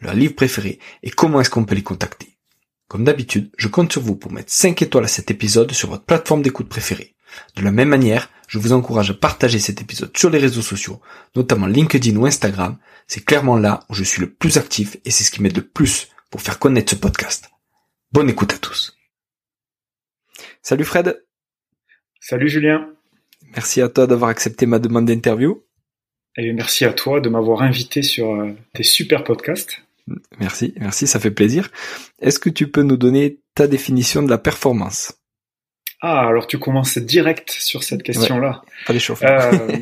leur livre préféré et comment est-ce qu'on peut les contacter. Comme d'habitude, je compte sur vous pour mettre 5 étoiles à cet épisode sur votre plateforme d'écoute préférée. De la même manière, je vous encourage à partager cet épisode sur les réseaux sociaux, notamment LinkedIn ou Instagram. C'est clairement là où je suis le plus actif et c'est ce qui m'aide le plus pour faire connaître ce podcast. Bonne écoute à tous. Salut Fred. Salut Julien. Merci à toi d'avoir accepté ma demande d'interview. Et merci à toi de m'avoir invité sur euh, tes super podcasts. Merci, merci, ça fait plaisir. Est-ce que tu peux nous donner ta définition de la performance? Ah, alors tu commences direct sur cette question-là. pas euh,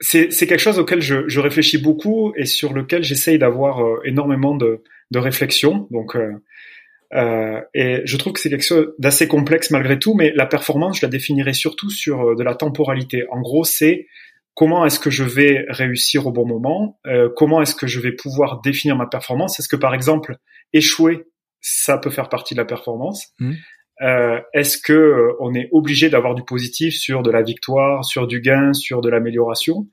c'est quelque chose auquel je, je, réfléchis beaucoup et sur lequel j'essaye d'avoir euh, énormément de, de réflexion. Donc, euh, et je trouve que c'est quelque chose d'assez complexe malgré tout, mais la performance, je la définirais surtout sur de la temporalité. En gros, c'est comment est-ce que je vais réussir au bon moment, euh, comment est-ce que je vais pouvoir définir ma performance? Est-ce que par exemple échouer, ça peut faire partie de la performance? Mmh. euh, Est-ce que euh, on est obligé d'avoir du positif sur de la victoire, sur du gain, sur de l'amélioration,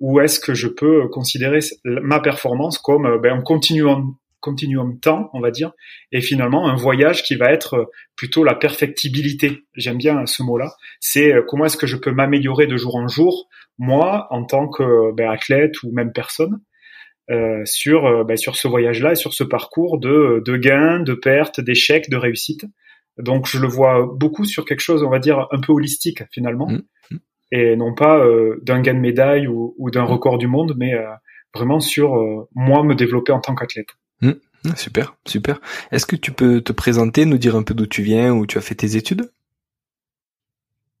ou est-ce que je peux considérer ma performance comme euh, ben, un continuum continuum temps, on va dire, et finalement un voyage qui va être plutôt la perfectibilité? J'aime bien ce mot-là. C'est comment est-ce que je peux m'améliorer de jour en jour moi en tant que ben, athlète ou même personne euh, sur euh, ben, sur ce voyage-là et sur ce parcours de, de gains, de pertes, d'échecs, de réussites. Donc je le vois beaucoup sur quelque chose, on va dire un peu holistique finalement, mmh, mmh. et non pas euh, d'un gain de médaille ou, ou d'un mmh. record du monde, mais euh, vraiment sur euh, moi me développer en tant qu'athlète. Super, super. Est-ce que tu peux te présenter, nous dire un peu d'où tu viens, où tu as fait tes études?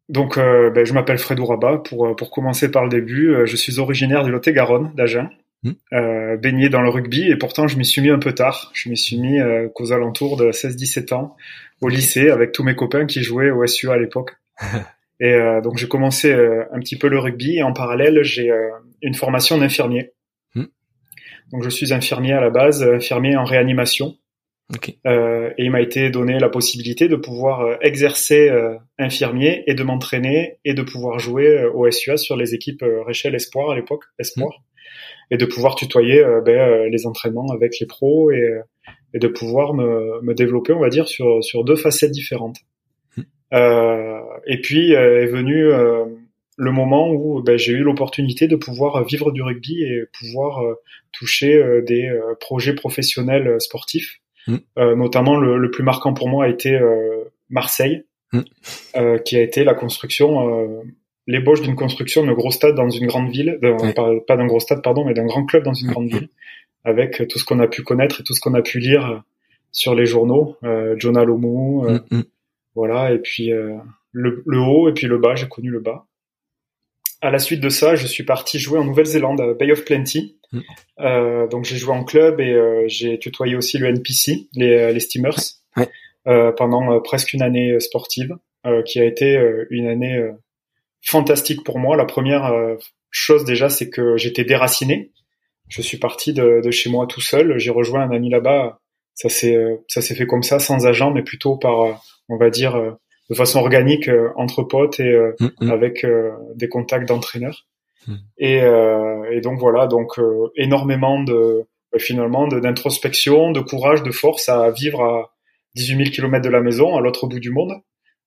Donc, euh, ben, je m'appelle Fredou Rabat. Pour, euh, pour commencer par le début, euh, je suis originaire du Lot-et-Garonne, d'Agen, mmh. euh, baigné dans le rugby, et pourtant je m'y suis mis un peu tard. Je m'y suis mis euh, qu'aux alentours de 16-17 ans, au lycée, avec tous mes copains qui jouaient au SUA à l'époque. et donc j'ai commencé un petit peu le rugby, et en parallèle, j'ai une formation d'infirmier. Mmh. Donc je suis infirmier à la base, infirmier en réanimation. Okay. Euh, et il m'a été donné la possibilité de pouvoir euh, exercer euh, infirmier et de m'entraîner et de pouvoir jouer euh, au SUA sur les équipes Réchelle Espoir à l'époque, Espoir, mmh. et de pouvoir tutoyer ben, les entraînements avec les pros et, et de pouvoir me, me, développer, on va dire, sur, sur deux facettes différentes. Mmh. et puis est venu le moment où ben, j'ai eu l'opportunité de pouvoir vivre du rugby et pouvoir toucher des projets professionnels sportifs Mm. Euh, notamment, le, le, plus marquant pour moi a été euh, Marseille, mm. euh, qui a été la construction, l'ébauche d'une construction de gros stade dans une grande ville, pas, d'un gros stade, pardon, mais d'un grand club dans une grande ville, avec tout ce qu'on a pu connaître et tout ce qu'on a pu lire sur les journaux, euh, Jonah Lomu, mm, voilà, et puis le, le, haut et puis le bas, j'ai connu le bas. À la suite de ça, je suis parti jouer en Nouvelle-Zélande, à Bay of Plenty, Mm. Euh, donc j'ai joué en club et euh, j'ai tutoyé aussi le NPC, les, euh, les Steamers, ouais. euh, pendant presque une année sportive, qui a été une année fantastique pour moi. La première chose déjà, c'est que j'étais déraciné. Je suis parti de, de, chez moi tout seul. J'ai rejoint un ami là-bas. Ça s'est ça s'est fait comme ça, sans agent, mais plutôt par, on va dire, de façon organique entre potes et mm, mm. avec des contacts d'entraîneurs. Hmm. Et, euh, et, donc voilà, donc euh, énormément de euh, finalement d'introspection, de, courage, de force à vivre à 18 000 km de la maison, à l'autre bout du monde,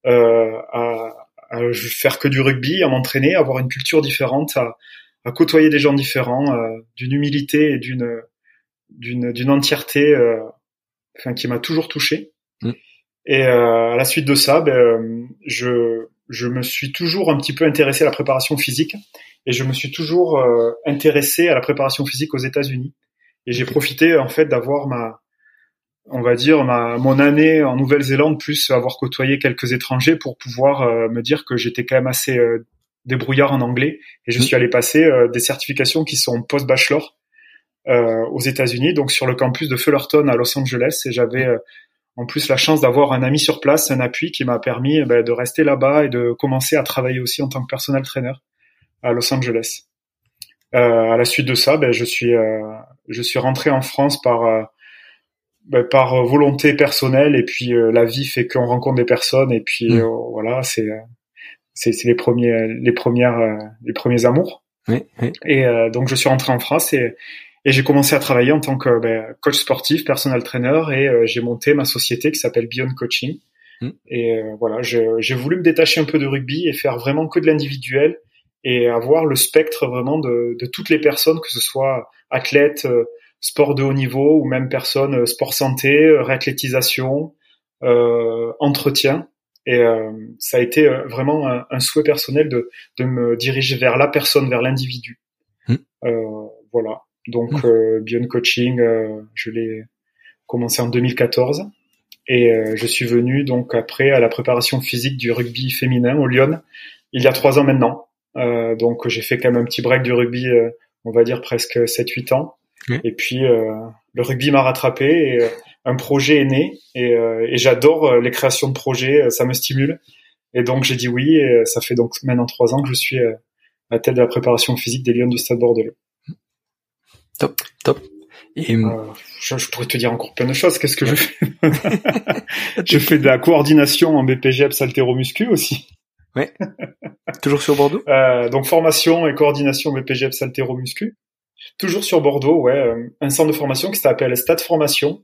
euh, à, à, faire que du rugby, à m'entraîner, à avoir une culture différente, à, à côtoyer des gens différents, d'une humilité et d'une d'une d'une entièreté, enfin qui m'a toujours touché. Mm. Et à la suite de ça, ben, je je me suis toujours un petit peu intéressé à la préparation physique et je me suis toujours intéressé à la préparation physique aux États-Unis. Et j'ai profité en fait d'avoir ma on va dire ma mon année en Nouvelle-Zélande plus avoir côtoyé quelques étrangers pour pouvoir euh, me dire que j'étais quand même assez euh, débrouillard en anglais et je mmh. suis allé passer euh, des certifications qui sont post bachelor aux États-Unis donc sur le campus de Fullerton à Los Angeles et j'avais en plus la chance d'avoir un ami sur place un appui qui m'a permis eh ben, de rester là-bas et de commencer à travailler aussi en tant que personnel trainer à Los Angeles à la suite de ça ben, je suis je suis rentré en France par bah, par volonté personnelle et puis euh, la vie fait qu'on rencontre des personnes et puis mm. euh, voilà c'est euh, c'est les premiers les premières les premiers amours oui, oui. et donc je suis rentré en France et et j'ai commencé à travailler en tant que ben, coach sportif, personal trainer, et j'ai monté ma société qui s'appelle Beyond Coaching. Mm. Et voilà, j'ai voulu me détacher un peu de rugby et faire vraiment que de l'individuel et avoir le spectre vraiment de, de, toutes les personnes, que ce soit athlètes, sport de haut niveau ou même personne euh, sport santé, euh, réathlétisation, euh, entretien. Et ça a été vraiment un, souhait personnel de, de, me diriger vers la personne, vers l'individu. Mmh. voilà. Donc mmh. Beyond Coaching, je l'ai commencé en 2014 et je suis venu donc après à la préparation physique du rugby féminin au Lyon il y a trois ans maintenant. donc j'ai fait quand même un petit break du rugby, on va dire presque 7-8 ans. Et puis euh, le rugby m'a rattrapé et euh, un projet est né et, euh, et j'adore les créations de projets, ça me stimule. Et donc j'ai dit oui et ça fait donc maintenant trois ans que je suis à la tête de la préparation physique des Lions du Stade Bordelais. Top, top. Et je, pourrais te dire encore plein de choses. Qu'est-ce que je fais Je fais de la coordination en BPGEPS haltéromuscu aussi. Ouais. Toujours sur Bordeaux? Euh, donc formation et coordination BPGEPS haltéromuscu. Toujours sur Bordeaux, ouais, euh, un centre de formation qui s'appelle Stade Formation.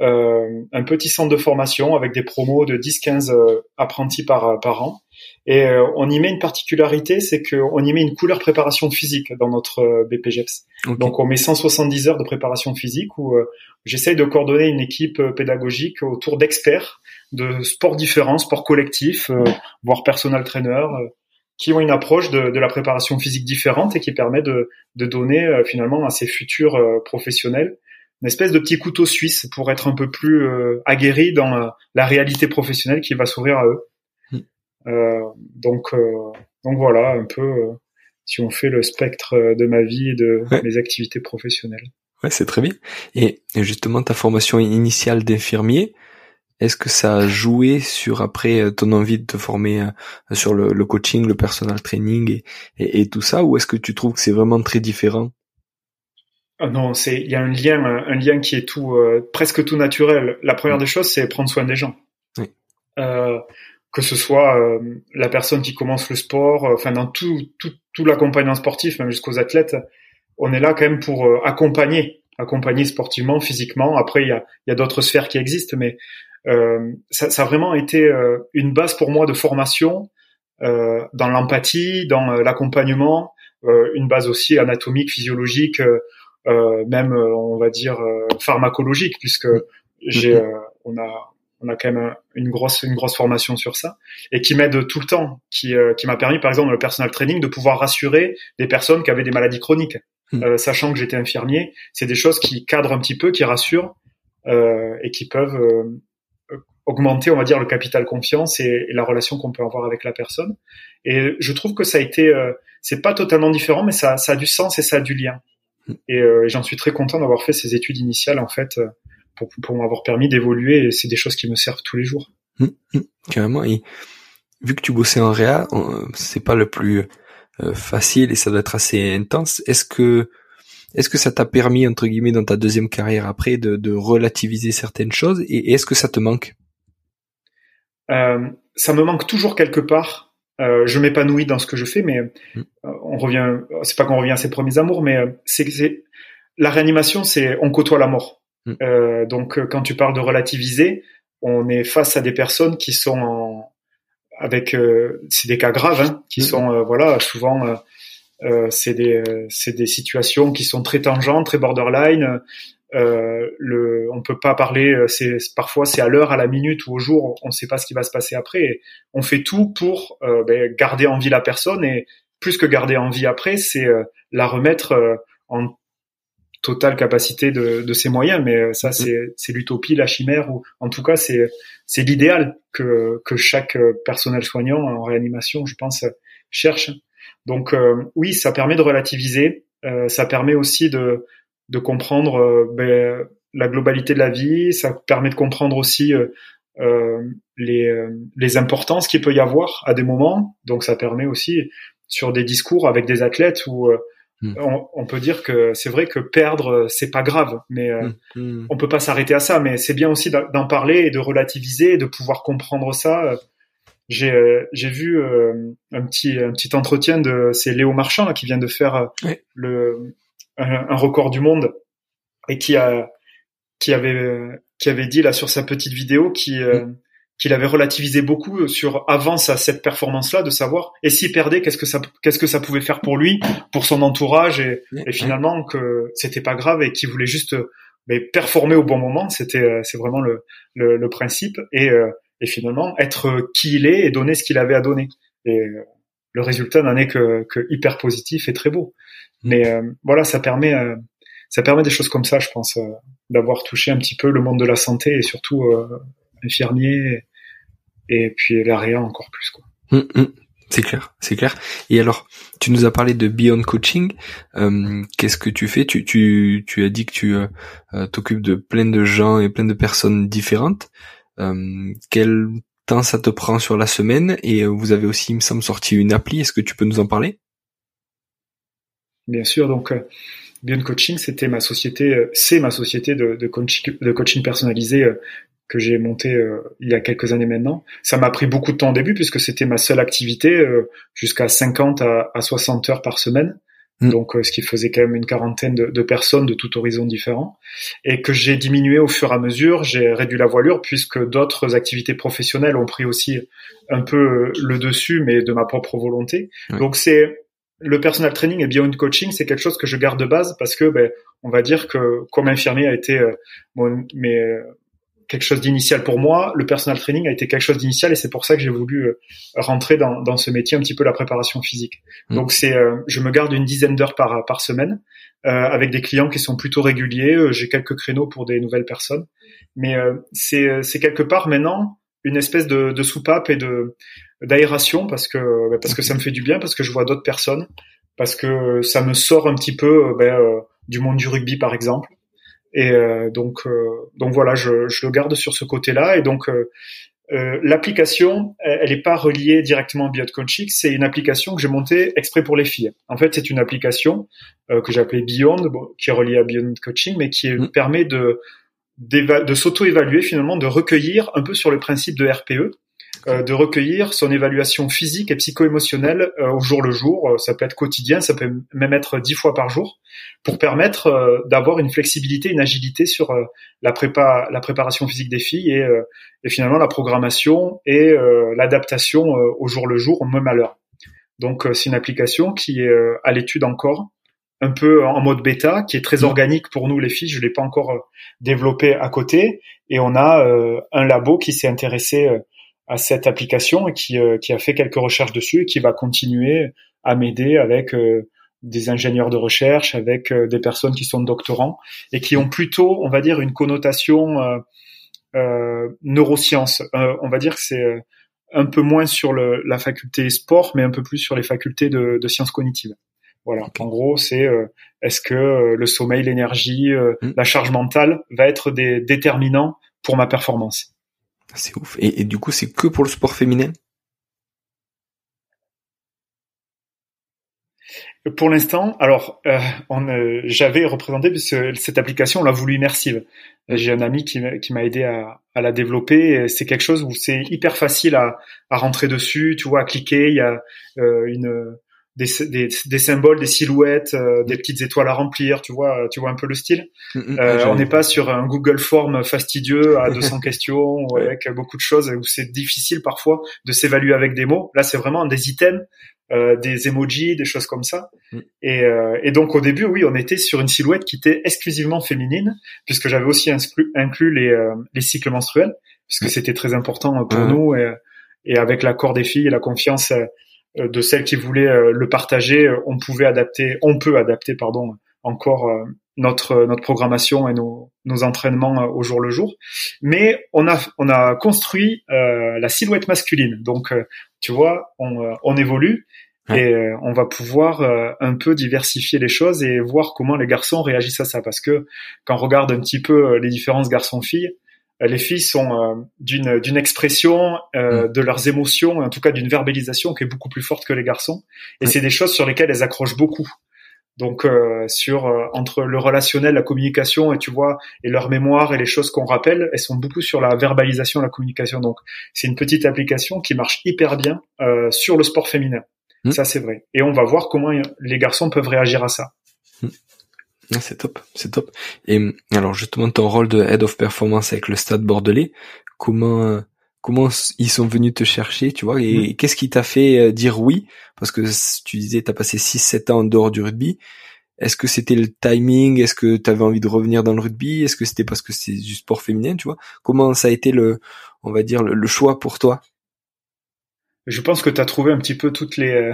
Euh, un petit centre de formation avec des promos de 10-15 euh, apprentis par, par an. Et on y met une particularité, c'est qu'on y met une couleur préparation physique dans notre BPGEPS. Donc on met 170 heures de préparation physique où j'essaye de coordonner une équipe pédagogique autour d'experts de sports différents, sports collectifs, voire personal trainer, qui ont une approche de, de, la préparation physique différente et qui permet de, de donner euh, finalement à ces futurs euh, professionnels une espèce de petit couteau suisse pour être un peu plus euh, aguerri dans la réalité professionnelle qui va s'ouvrir à eux. Hmm. donc, donc voilà un peu si on fait le spectre de ma vie et de mes activités professionnelles. Ouais, c'est très bien. Et justement, ta formation initiale d'infirmier, est-ce que ça a joué sur après euh, ton envie de te former euh, sur le, coaching, le personal training et, et, tout ça, ou est-ce que tu trouves que c'est vraiment très différent? Ah Non, c'est il y a un lien, un lien qui est tout euh, presque tout naturel. La première des choses, c'est prendre soin des gens. Oui. Euh, que ce soit la personne qui commence le sport, enfin dans tout tout, tout l'accompagnement sportif, même jusqu'aux athlètes, on est là quand même pour accompagner accompagner sportivement, physiquement. Après, il y a, il y a d'autres sphères qui existent, mais euh, ça, ça, a vraiment été euh, une base pour moi de formation euh, dans l'empathie, dans l'accompagnement, une base aussi anatomique, physiologique, même on va dire pharmacologique, puisque j'ai, mm-hmm. on a on a quand même une grosse une grosse formation sur ça et qui m'aide tout le temps qui qui m'a permis par exemple dans le personal training de pouvoir rassurer des personnes qui avaient des maladies chroniques mm. sachant que j'étais infirmier c'est des choses qui cadrent un petit peu qui rassurent euh, et qui peuvent augmenter, on va dire, le capital confiance et, la relation qu'on peut avoir avec la personne. Et je trouve que ça a été, euh, c'est pas totalement différent, mais ça, ça a du sens et ça a du lien. Mm. Et euh, j'en suis très content d'avoir fait ces études initiales en fait euh, pour, pour m'avoir permis d'évoluer. Et c'est des choses qui me servent tous les jours. Mmh, carrément. Et vu que tu bossais en réa, c'est pas le plus facile et ça doit être assez intense. Est-ce que est-ce que ça t'a permis entre guillemets dans ta deuxième carrière après de, de relativiser certaines choses et est-ce que ça te manque? Euh, ça me manque toujours quelque part. Euh, je m'épanouis dans ce que je fais, mais mm. euh, on revient. C'est pas qu'on revient à ses premiers amours, mais c'est la réanimation, c'est on côtoie la mort. Mm. donc quand tu parles de relativiser, on est face à des personnes qui sont en, avec c'est des cas graves, hein, qui mm. sont voilà souvent Euh, c'est des c'est des situations qui sont très tangentes, très borderline. Euh, le, on peut pas parler. C'est parfois c'est à l'heure, à la minute ou au jour. On ne sait pas ce qui va se passer après. on fait tout pour ben, garder en vie la personne et plus que garder en vie après, c'est la remettre en totale capacité de, de ses moyens, mais euh, ça mm. c'est l'utopie, la chimère, ou en tout cas c'est c'est l'idéal que que chaque euh, personnel soignant en réanimation, je pense, cherche. Donc euh, oui, ça permet de relativiser, ça permet aussi de de comprendre ben, la globalité de la vie, ça permet de comprendre aussi les les importances qu'il peut y avoir à des moments. Donc ça permet aussi sur des discours avec des athlètes où Hmm. On, peut dire que c'est vrai que perdre euh, c'est pas grave, mais euh, hmm. Hmm. on peut pas s'arrêter à ça. Mais c'est bien aussi d'en parler et de relativiser et de pouvoir comprendre ça. J'ai euh, j'ai vu un petit un petit entretien de c'est Léo Marchand qui vient de faire le un, record du monde et qui a qui avait qui avait dit là sur sa petite vidéo qui qu'il avait relativisé beaucoup sur avant sa, cette performance-là, de savoir et s'il perdait, qu'est-ce que ça, qu'est-ce que ça pouvait faire pour lui, pour son entourage, et, et finalement que c'était pas grave et qu'il voulait juste mais performer au bon moment. C'était, c'est vraiment le, le, le principe et, euh, et finalement être qui il est et donner ce qu'il avait à donner. Et euh, le résultat n'en est que, que, hyper positif et très beau. Mm. Mais euh, voilà, ça permet, ça permet des choses comme ça, je pense, d'avoir touché un petit peu le monde de la santé et surtout infirmier et puis l'AREA encore plus quoi. Hum, hum. C'est clair, c'est clair. Et alors, tu nous as parlé de Beyond Coaching. Euh, qu'est-ce que tu fais? Tu, tu, tu as dit que tu euh, euh, t'occupes de plein de gens et plein de personnes différentes. quel temps ça te prend sur la semaine? Et vous avez aussi, il me semble, sorti une appli. Est-ce que tu peux nous en parler? Bien sûr. Donc, Beyond Coaching, c'était ma société, c'est ma société de, de, coaching, de coaching personnalisé que j'ai monté euh, il y a quelques années maintenant. Ça m'a pris beaucoup de temps au début puisque c'était ma seule activité, euh, jusqu'à 50 à, à, 60 heures par semaine. Mm. Donc, euh, ce qui faisait quand même une quarantaine de, de, personnes de tout horizon différent, et que j'ai diminué au fur et à mesure. J'ai réduit la voilure puisque d'autres activités professionnelles ont pris aussi un peu le dessus, mais de ma propre volonté. Donc, c'est le personal training et beyond coaching, c'est quelque chose que je garde de base parce que, ben, on va dire que comme infirmier a été mon, mes, quelque chose d'initial pour moi. Le personal training a été quelque chose d'initial et c'est pour ça que j'ai voulu euh, rentrer dans, dans, ce métier un petit peu la préparation physique. Mmh. Donc c'est, euh, je me garde une dizaine d'heures par par semaine euh, avec des clients qui sont plutôt réguliers. Euh, j'ai quelques créneaux pour des nouvelles personnes, mais c'est c'est quelque part maintenant une espèce de, de soupape et de d'aération parce que bah, parce que ça me fait du bien parce que je vois d'autres personnes parce que ça me sort un petit peu ben, du monde du rugby par exemple et euh, donc, euh, donc voilà, je, je, le garde sur ce côté-là. Et donc, euh, l'application, elle n'est pas reliée directement à BeyondCoaching, c'est une application que j'ai montée exprès pour les filles. En fait, c'est une application que j'ai appelée Beyond, qui est reliée à Beyond Coaching, mais qui mmh. permet de de s'auto-évaluer finalement, de recueillir un peu sur le principe de RPE, de recueillir son évaluation physique et psycho-émotionnelle euh, au jour le jour. Euh, ça peut être quotidien, ça peut même être dix fois par jour, pour permettre d'avoir une flexibilité, une agilité sur la prépa, la préparation physique des filles et, et finalement la programmation et l'adaptation au jour le jour, au même à l'heure. Donc c'est une application qui est à l'étude encore, un peu en mode bêta, qui est très mmh. organique pour nous les filles. Je l'ai pas encore développé à côté, et on a un labo qui s'est intéressé à cette application et qui, euh, qui a fait quelques recherches dessus et qui va continuer à m'aider avec euh, des ingénieurs de recherche, avec euh, des personnes qui sont doctorants et qui ont plutôt, on va dire, une connotation neurosciences. on va dire que c'est un peu moins sur le, la faculté sport, mais un peu plus sur les facultés de, de sciences cognitives. Voilà. En gros, c'est est-ce que le sommeil, l'énergie, mmh. la charge mentale va être des déterminants pour ma performance. C'est ouf. Et, du coup, c'est que pour le sport féminin? Pour l'instant, alors, euh, euh, j'avais représenté cette application, on l'a voulu immersive. J'ai un ami qui, m'a aidé à, la développer. C'est quelque chose où c'est hyper facile à, rentrer dessus, tu vois, à cliquer. Il y a euh, une des, des, des, symboles, des silhouettes, euh, des petites étoiles à remplir, tu vois, tu vois un peu le style. Mm, mm, euh, on n'est pas sur un Google Form fastidieux à 200 questions ou avec beaucoup de choses où c'est difficile parfois de s'évaluer avec des mots. Là, c'est vraiment des items euh, des emojis, des choses comme ça. Mm. Et, euh, et, donc au début, oui, on était sur une silhouette qui était exclusivement féminine, puisque j'avais aussi inclus, inclus les, euh, les cycles menstruels, puisque c'était très important pour nous. Et, et avec l'accord des filles et la confiance de celles qui voulaient le partager, on pouvait adapter, on peut adapter, pardon, encore notre notre programmation et nos, nos entraînements au jour le jour. Mais on a on a construit la silhouette masculine. Donc tu vois, on, on évolue et euh, on va pouvoir euh, un peu diversifier les choses et voir comment les garçons réagissent à ça. Parce que quand on regarde un petit peu euh, les différences garçons-filles, les filles sont d'une d'une expression mm. de leurs émotions, en tout cas d'une verbalisation qui est beaucoup plus forte que les garçons. Et c'est des choses sur lesquelles elles accrochent beaucoup. Donc sur entre le relationnel, la communication et tu vois et leur mémoire et les choses qu'on rappelle, elles sont beaucoup sur la verbalisation, la communication. Donc c'est une petite application qui marche hyper bien sur le sport féminin. Hmm. Ça, c'est vrai. Et on va voir comment les garçons peuvent réagir à ça. Ah, c'est top, c'est top. Et alors justement, ton rôle de head of performance avec le Stade Bordelais, comment comment ils sont venus te chercher, tu vois, et hmm. qu'est-ce qui t'a fait euh, dire oui? Parce que tu disais, t'as passé 6-7 ans en dehors du rugby. Est-ce que c'était le timing? Est-ce que tu avais envie de revenir dans le rugby? Est-ce que c'était parce que c'est du sport féminin, tu vois? Comment ça a été le, on va dire, le choix pour toi? Je pense que tu as trouvé un petit peu toutes les euh,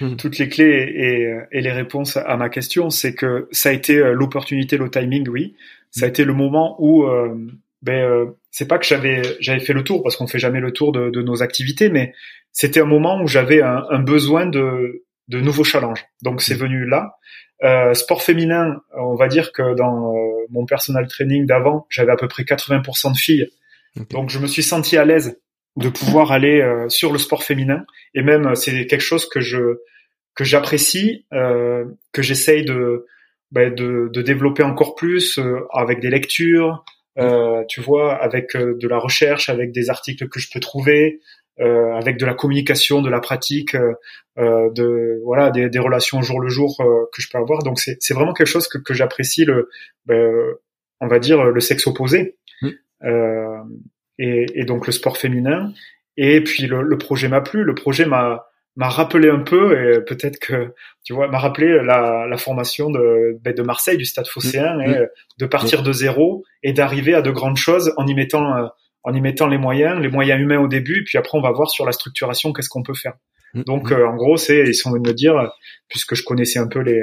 hmm. toutes les clés et, et, les réponses à ma question. C'est que ça a été euh, l'opportunité, le timing, oui. Ça a été le moment où euh, ben euh, c'est pas que j'avais j'avais fait le tour parce qu'on fait jamais le tour de, de nos activités, mais c'était un moment où j'avais un, un, besoin de de nouveaux challenges. Donc c'est hmm. venu là. Euh, sport féminin, on va dire que dans mon personal training d'avant, j'avais à peu près 80% de filles. Donc je me suis senti à l'aise de pouvoir aller euh, sur le sport féminin. Et même euh, c'est quelque chose que je que j'apprécie euh, que j'essaye de, bah, de, de développer encore plus euh, avec des lectures tu vois avec de la recherche avec des articles que je peux trouver avec de la communication de la pratique de voilà des, des, relations au jour le jour que je peux avoir. Donc c'est c'est vraiment quelque chose que, que j'apprécie le bah, on va dire le sexe opposé. Mmh et, et, donc le sport féminin. Et puis le, le projet m'a plu. Le projet m'a m'a rappelé un peu et peut-être que tu vois m'a rappelé la, la formation de ben, de Marseille du Stade Phocéen mmh. et mmh. de partir de zéro et d'arriver à de grandes choses en y mettant euh, en y mettant les moyens, les moyens humains au début, puis après on va voir sur la structuration qu'est-ce qu'on peut faire. Mmh. Donc euh, en gros c'est ils sont venus me dire puisque je connaissais un peu les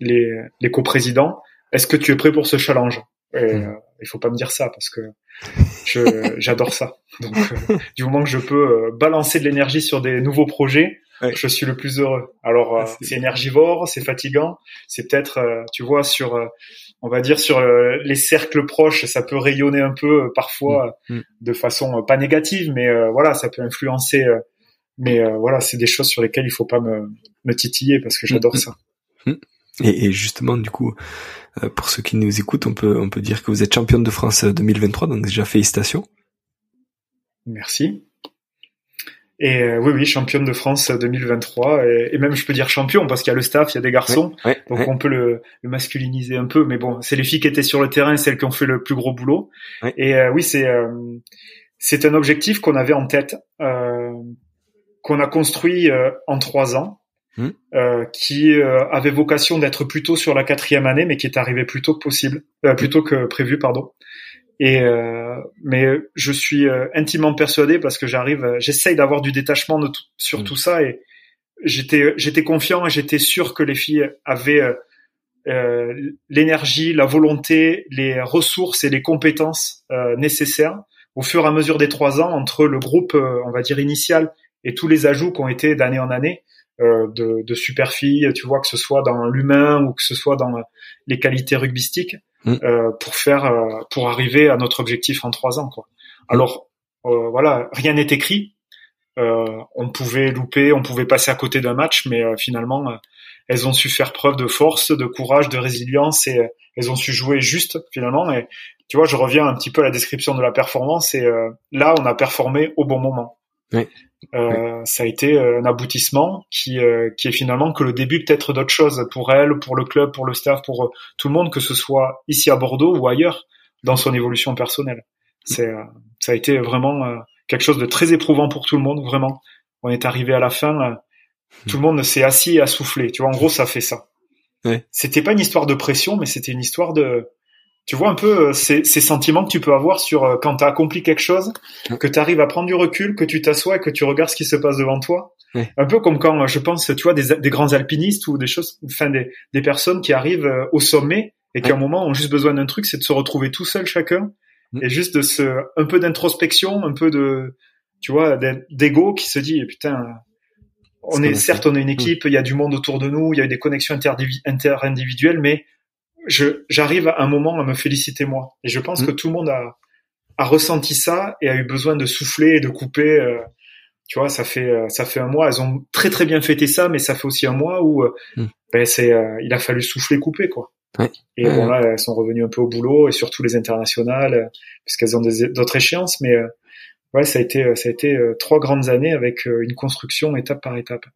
les les coprésidents, est-ce que tu es prêt pour ce challenge? Et, euh, il faut pas me dire ça parce que j'adore ça. Donc, euh, du moment que je peux euh, balancer de l'énergie sur des nouveaux projets, je suis le plus heureux. Alors, euh, ah, c'est énergivore, c'est fatigant, c'est peut-être, tu vois, sur, on va dire sur les cercles proches, ça peut rayonner un peu parfois mm. Mm. de façon pas négative, mais voilà, ça peut influencer. mais voilà, c'est des choses sur lesquelles il faut pas me, me titiller parce que j'adore mm. ça. Et, et, justement, du coup, euh, pour ceux qui nous écoutent, on peut, on peut dire que vous êtes championne de France 2023, donc déjà félicitations. Merci. Et euh, oui, oui, championne de France 2023, et, même je peux dire champion parce qu'il y a le staff, il y a des garçons, donc on peut le, le, masculiniser un peu, mais bon, c'est les filles qui étaient sur le terrain, celles qui ont fait le plus gros boulot. Et euh, oui, c'est c'est un objectif qu'on avait en tête, qu'on a construit en trois ans, Hmm. Euh, qui euh, avait vocation d'être plutôt sur la quatrième année, mais qui est arrivé plus tôt que possible, euh, plus tôt que prévu, pardon. Et mais je suis intimement persuadé parce que j'arrive, j'essaye d'avoir du détachement de sur hmm. tout ça et j'étais j'étais confiant et j'étais sûr que les filles avaient l'énergie, la volonté, les ressources et les compétences nécessaires au fur et à mesure des trois ans entre le groupe, on va dire initial, et tous les ajouts qui ont été d'année en année. Euh, de, de super filles, tu vois, que ce soit dans l'humain ou que ce soit dans les qualités rugbystiques, mm. euh, pour faire, euh, pour arriver à notre objectif en trois ans. Quoi. Alors voilà, rien n'est écrit. on pouvait louper, on pouvait passer à côté d'un match, mais finalement, elles ont su faire preuve de force, de courage, de résilience et elles ont su jouer juste finalement. Et tu vois, je reviens un petit peu à la description de la performance. Et là, on a performé au bon moment. Oui. Euh, ça a été euh, un aboutissement qui, euh, qui est finalement que le début peut-être d'autres choses pour elle, pour le club, pour le staff, pour tout le monde, que ce soit ici à Bordeaux ou ailleurs dans son évolution personnelle. C'est, ça a été vraiment quelque chose de très éprouvant pour tout le monde, vraiment. On est arrivé à la fin Tout le monde s'est assis et a soufflé. Tu vois, en gros, ça fait ça. C'était pas une histoire de pression, mais c'était une histoire de, tu vois un peu euh, ces, ces, sentiments que tu peux avoir sur euh, quand tu as accompli quelque chose, que tu arrives à prendre du recul, que tu t'assois et que tu regardes ce qui se passe devant toi. Un peu comme quand je pense, tu vois, des, des, grands alpinistes ou des choses, enfin des, des personnes qui arrivent euh, au sommet et qui à un moment ont juste besoin d'un truc, c'est de se retrouver tout seul chacun mm. et juste de se, un peu d'introspection, un peu de, tu vois, d'ego qui se dit putain, on est, certes on est une mm. équipe, il y a du monde autour de nous, il y a des connexions inter-individuelles, mais je j'arrive à un moment à me féliciter moi. Et je pense mm. que tout le monde a, a ressenti ça et a eu besoin de souffler et de couper. Euh, tu vois, ça fait euh, ça fait un mois. Elles ont très très bien fêté ça, mais ça fait aussi un mois où euh, mm. ben c'est il a fallu souffler, couper quoi. Ouais. Et bon là, elles sont revenues un peu au boulot et surtout les internationales, puisqu'elles ont d'autres échéances. Mais ouais, ça a été ça a été trois grandes années avec une construction étape par étape.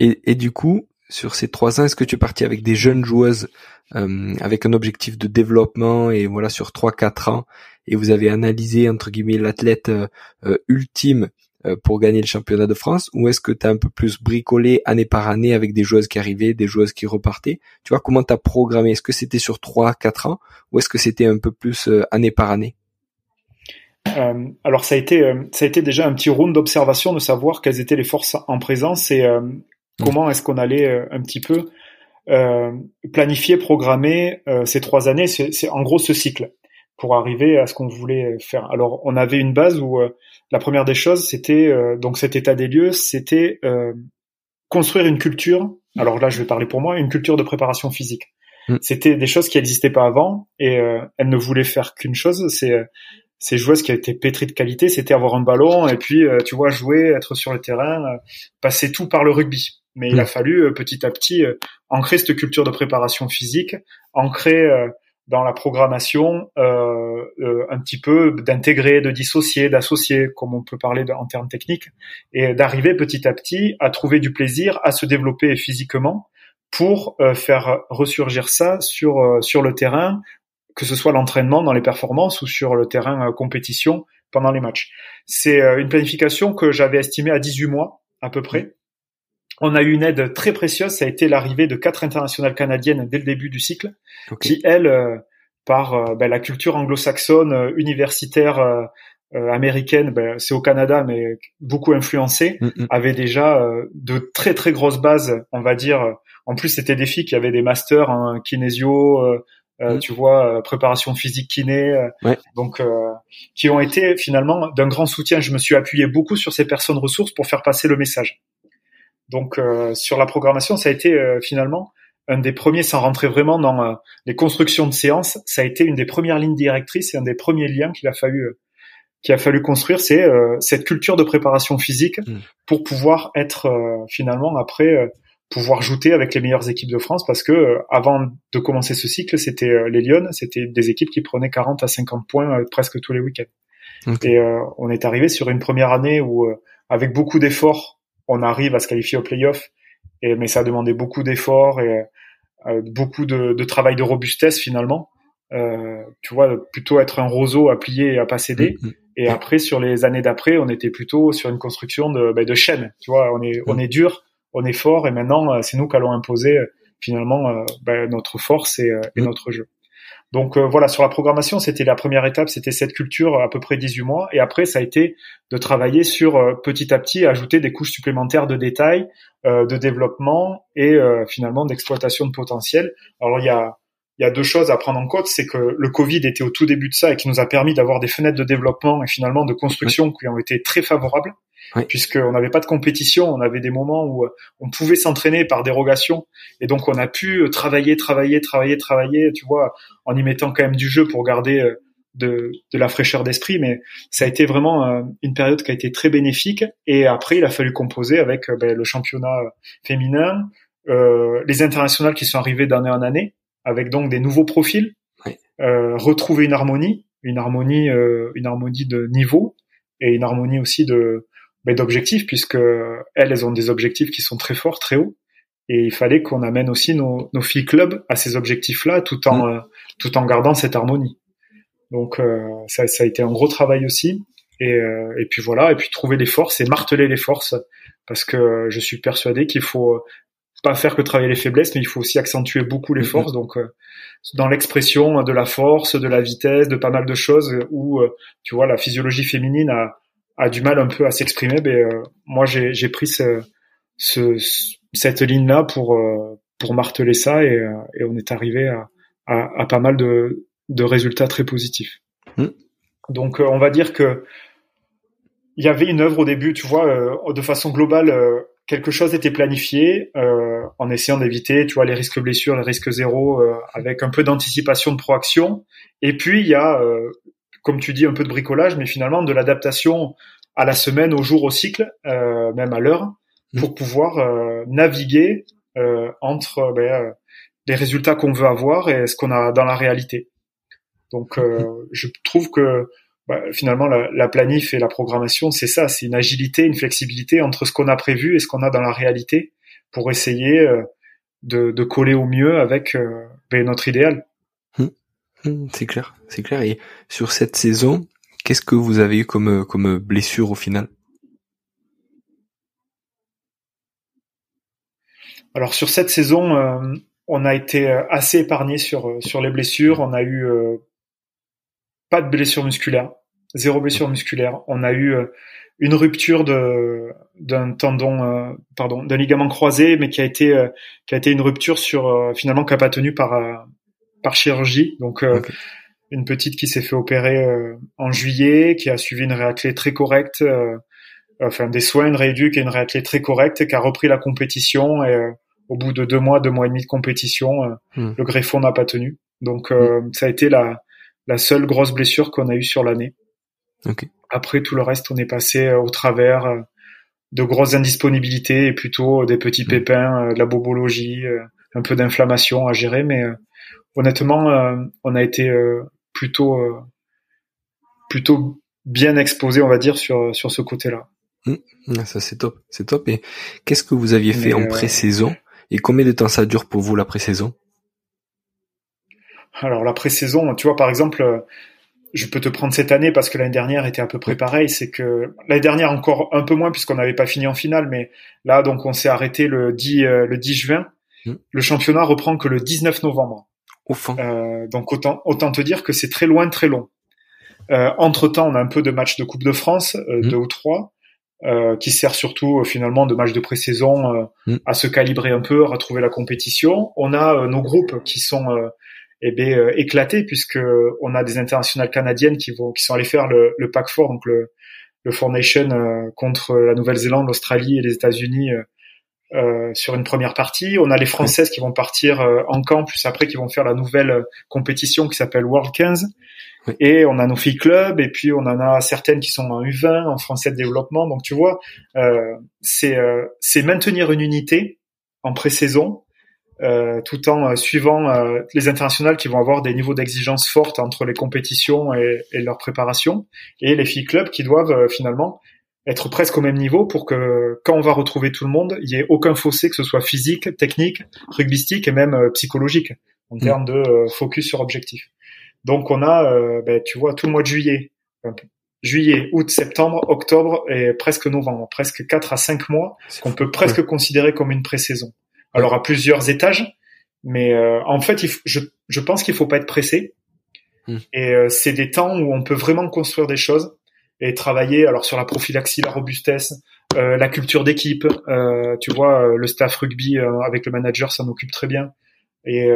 Et, et du coup, sur ces trois ans, est-ce que tu es parti avec des jeunes joueuses euh, avec un objectif de développement et voilà sur trois quatre ans et vous avez analysé entre guillemets l'athlète euh, euh, ultime pour gagner le championnat de France ou est-ce que tu as un peu plus bricolé année par année avec des joueuses qui arrivaient, des joueuses qui repartaient? Tu vois comment tu as programmé? Est-ce que c'était sur trois quatre ans ou est-ce que c'était un peu plus année par année? Alors ça a été ça a été déjà un petit round d'observation de savoir quelles étaient les forces en présence et Comment est-ce qu'on allait euh, un petit peu euh, planifier, programmer euh, ces trois années C'est en gros ce cycle pour arriver à ce qu'on voulait faire. Alors on avait une base où la première des choses, c'était donc cet état des lieux, c'était construire une culture. Alors là, je vais parler pour moi, une culture de préparation physique. Mm. C'était des choses qui n'existaient pas avant et elles ne voulaient faire qu'une chose, c'est ces joueuses qui étaient pétries de qualité, c'était avoir un ballon et puis tu vois jouer, être sur le terrain, passer tout par le rugby. Mais il a mm. fallu euh, petit à petit euh, ancrer cette culture de préparation physique, ancrer euh, dans la programmation un petit peu d'intégrer, de dissocier, d'associer, comme on peut parler en termes techniques, et d'arriver petit à petit à trouver du plaisir, à se développer physiquement pour faire ressurgir ça sur sur le terrain, que ce soit l'entraînement dans les performances ou sur le terrain compétition pendant les matchs. C'est une planification que j'avais estimée à 18 mois à peu près on a eu une aide très précieuse, ça a été l'arrivée de quatre internationales canadiennes dès le début du cycle, qui elles, euh, par euh, ben, la culture anglo-saxonne, euh, universitaire américaine, ben, c'est au Canada, mais beaucoup influencée, mm, mm. avaient déjà de très très grosses bases, on va dire. En plus, c'était des filles qui avaient des masters en kinésio, mm. tu vois, préparation physique kiné, donc qui ont été finalement d'un grand soutien. Je me suis appuyé beaucoup sur ces personnes ressources pour faire passer le message. Donc euh, sur la programmation, ça a été euh, finalement un des premiers, sans rentrer vraiment dans euh, les constructions de séances, ça a été une des premières lignes directrices et un des premiers liens qu'il a fallu qu'il a fallu construire, c'est cette culture de préparation physique mmh. pour pouvoir être finalement après pouvoir jouer avec les meilleures équipes de France parce que avant de commencer ce cycle, c'était les Lyonnes, c'était des équipes qui prenaient 40 à 50 points presque tous les week-ends. Et on est arrivé sur une première année où avec beaucoup d'efforts on arrive à se qualifier au playoff. Et, mais ça a demandé beaucoup d'efforts et euh, beaucoup de, de, travail de robustesse finalement. Euh, tu vois, plutôt être un roseau à plier et à pas céder. Mm, mm. Et après, sur les années d'après, on était plutôt sur une construction de, ben, de chaîne. Tu vois, on est, on mm. est dur, on est fort, et maintenant, euh, c'est nous qui allons imposer finalement ben, notre force et, et notre jeu. Donc euh, voilà, sur la programmation, c'était la première étape, c'était cette culture à peu près 18 mois. Et après, ça a été de travailler sur euh, petit à petit ajouter des couches supplémentaires de détails, euh, de développement et finalement d'exploitation de potentiel. Alors il y a il y a deux choses à prendre en compte, c'est que le Covid était au tout début de ça et qui nous a permis d'avoir des fenêtres de développement et finalement de construction qui ont été très favorables. Puisqu'on n'avait pas de compétition, on avait des moments où euh, on pouvait s'entraîner par dérogation, et donc on a pu euh, travailler, travailler, travailler, travailler, tu vois, en y mettant quand même du jeu pour garder euh, de, de la fraîcheur d'esprit, mais ça a été vraiment une période qui a été très bénéfique, et après il a fallu composer avec ben, le championnat féminin, euh, les internationales qui sont arrivées d'année en année, avec donc des nouveaux profils, euh, retrouver une harmonie, une harmonie, une harmonie de niveau, et une harmonie aussi de d'objectifs puisque elles, elles ont des objectifs qui sont très forts, très hauts. Et il fallait qu'on amène aussi nos, nos filles club à ces objectifs-là, tout en mm. euh, tout en gardant cette harmonie. Donc euh, ça, ça, a été un gros travail aussi. Et, euh, et puis voilà, et puis trouver les forces et marteler les forces parce que je suis persuadé qu'il faut pas faire que travailler les faiblesses, mais il faut aussi accentuer beaucoup les mm-hmm. forces. Donc, euh, dans l'expression de la force, de la vitesse, de pas mal de choses où, euh, tu vois, la physiologie féminine a, a du mal un peu à s'exprimer. Mais euh, moi, j'ai pris ce, ce, cette ligne-là pour pour marteler ça et, et on est arrivé à, à, à, pas mal de, de résultats très positifs. Mm. Donc, on va dire que il y avait une œuvre au début, tu vois, de façon globale quelque chose était planifié euh, en essayant d'éviter, tu vois, les risques blessures, les risques zéro, euh, avec un peu d'anticipation, de proaction. Et puis il y a, euh, comme tu dis, un peu de bricolage, mais finalement de l'adaptation à la semaine, au jour, au cycle, euh, même à l'heure, mmh. pour pouvoir euh, naviguer entre ben, les résultats qu'on veut avoir et ce qu'on a dans la réalité. Donc mmh. je trouve que bah, finalement la, la, planif et la programmation, c'est ça, c'est une agilité, une flexibilité entre ce qu'on a prévu et ce qu'on a dans la réalité pour essayer euh, de, de, coller au mieux avec euh, ben, notre idéal. Hum, hum, c'est clair, c'est clair. Et sur cette saison, qu'est-ce que vous avez eu comme comme blessure au final? Alors sur cette saison, euh, on a été assez épargné sur sur les blessures. On a eu pas de blessure musculaire, zéro blessure musculaire. On a eu euh, une rupture de d'un tendon, euh, pardon, d'un ligament croisé, mais qui a été euh, qui a été une rupture sur finalement qui a pas tenu par par chirurgie. Donc une petite qui s'est fait opérer en juillet, qui a suivi une réathlée très correcte, enfin des soins, une rééduque et une réathlée très correcte, qui a repris la compétition et au bout de deux mois, deux mois et demi de compétition, hmm. le greffon n'a pas tenu. Donc hmm. ça a été la la seule grosse blessure qu'on a eue sur l'année. Après tout le reste, on est passé euh, au travers euh, de grosses indisponibilités et plutôt des petits mm. pépins, euh, de la bobologie, un peu d'inflammation à gérer. Mais honnêtement, on a été plutôt plutôt bien exposé, on va dire, sur sur ce côté-là. Mm. Ça c'est top, c'est top. Et qu'est-ce que vous aviez fait en pré-saison? Et combien de temps ça dure pour vous la pré-saison? Alors la pré-saison, tu vois par exemple, euh, je peux te prendre cette année parce que l'année dernière était à peu près pareil. C'est que l'année dernière encore un peu moins puisqu'on n'avait pas fini en finale, mais là donc on s'est arrêté le 10 euh, le 10 juin. Hmm. Le championnat reprend que le 19 novembre. Euh, donc autant autant te dire que c'est très loin, très long. Euh, entre temps, on a un peu de matchs de Coupe de France, euh, hmm. deux ou trois, qui sert surtout finalement de matchs de pré-saison hmm. à se calibrer un peu, à retrouver la compétition. On a nos groupes qui sont eh bien, euh, éclaté puisque on a des internationales canadiennes qui vont qui sont allées faire le, le pack 4 donc le le Four Nation euh, contre la Nouvelle-Zélande, l'Australie et les États-Unis euh, euh, sur une première partie. On a les Françaises qui vont partir en camp, plus après qui vont faire la nouvelle compétition qui s'appelle World 15. Et on a nos filles clubs, et puis on en a certaines qui sont en U20, en français de développement. Donc tu vois, c'est c'est maintenir une unité en pré-saison euh, tout en euh, suivant euh, les internationales qui vont avoir des niveaux d'exigence fortes entre les compétitions et, et, leur préparation, et les filles clubs qui doivent finalement être presque au même niveau pour que quand on va retrouver tout le monde, il y ait aucun fossé, que ce soit physique, technique, rugbystique et même psychologique en mm. termes de focus sur objectif. Donc on a, ben, tu vois, tout le mois de juillet, juillet, août, septembre, octobre et presque novembre, presque 4 à 5 mois qu'on peut presque considérer comme une pré-saison alors à plusieurs étages. Mais euh, en fait, je, je, pense qu'il faut pas être pressé. Hmm. Et euh, c'est des temps où on peut vraiment construire des choses et travailler alors sur la prophylaxie, la robustesse, euh, la culture d'équipe. tu vois, le staff rugby avec le manager s'en occupe très bien et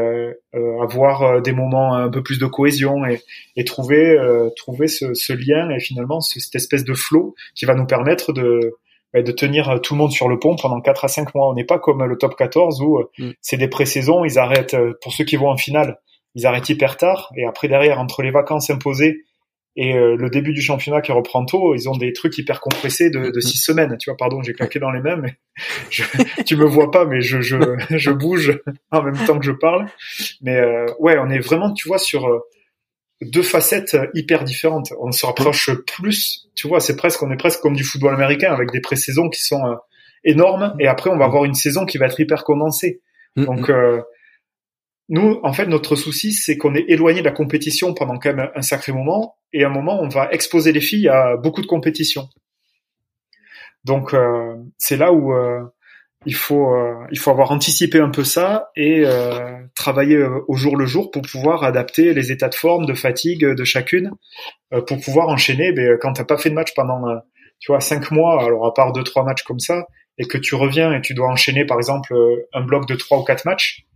avoir des moments un peu plus de cohésion et, et trouver trouver ce, ce, lien et finalement cette espèce de flow qui va nous permettre de de tenir euh, tout le monde sur le pont pendant 4 à 5 mois. On n'est pas comme le top 14 où euh, mm. c'est des pré-saisons, ils arrêtent, euh, pour ceux qui vont en finale, ils arrêtent hyper tard, et après derrière, entre les vacances imposées et le début du championnat qui reprend tôt, ils ont des trucs hyper compressés de, de 6 mm. semaines. Tu vois, pardon, j'ai claqué dans les mêmes, mais je, tu me vois pas, mais je, je, je bouge en même temps que je parle. Mais ouais, on est vraiment, tu vois, sur deux facettes hyper différentes. On se rapproche plus, tu vois, c'est presque, on est presque comme du football américain avec des pré-saisons qui sont euh, énormes et après on va avoir une saison qui va être hyper condensée. Mm, Donc mm. euh, nous, en fait, notre souci, c'est qu'on est éloigné de la compétition pendant quand même un sacré moment et à un moment, on va exposer les filles à beaucoup de compétitions. Donc c'est là où il faut il faut avoir anticipé un peu ça et travailler au jour le jour pour pouvoir adapter les états de forme, de fatigue de chacune, pour pouvoir enchaîner. Mais quand t'as pas fait de match pendant tu vois cinq mois, alors à part deux trois matchs comme ça, et que tu reviens et tu dois enchaîner par exemple un bloc de trois ou quatre matchs,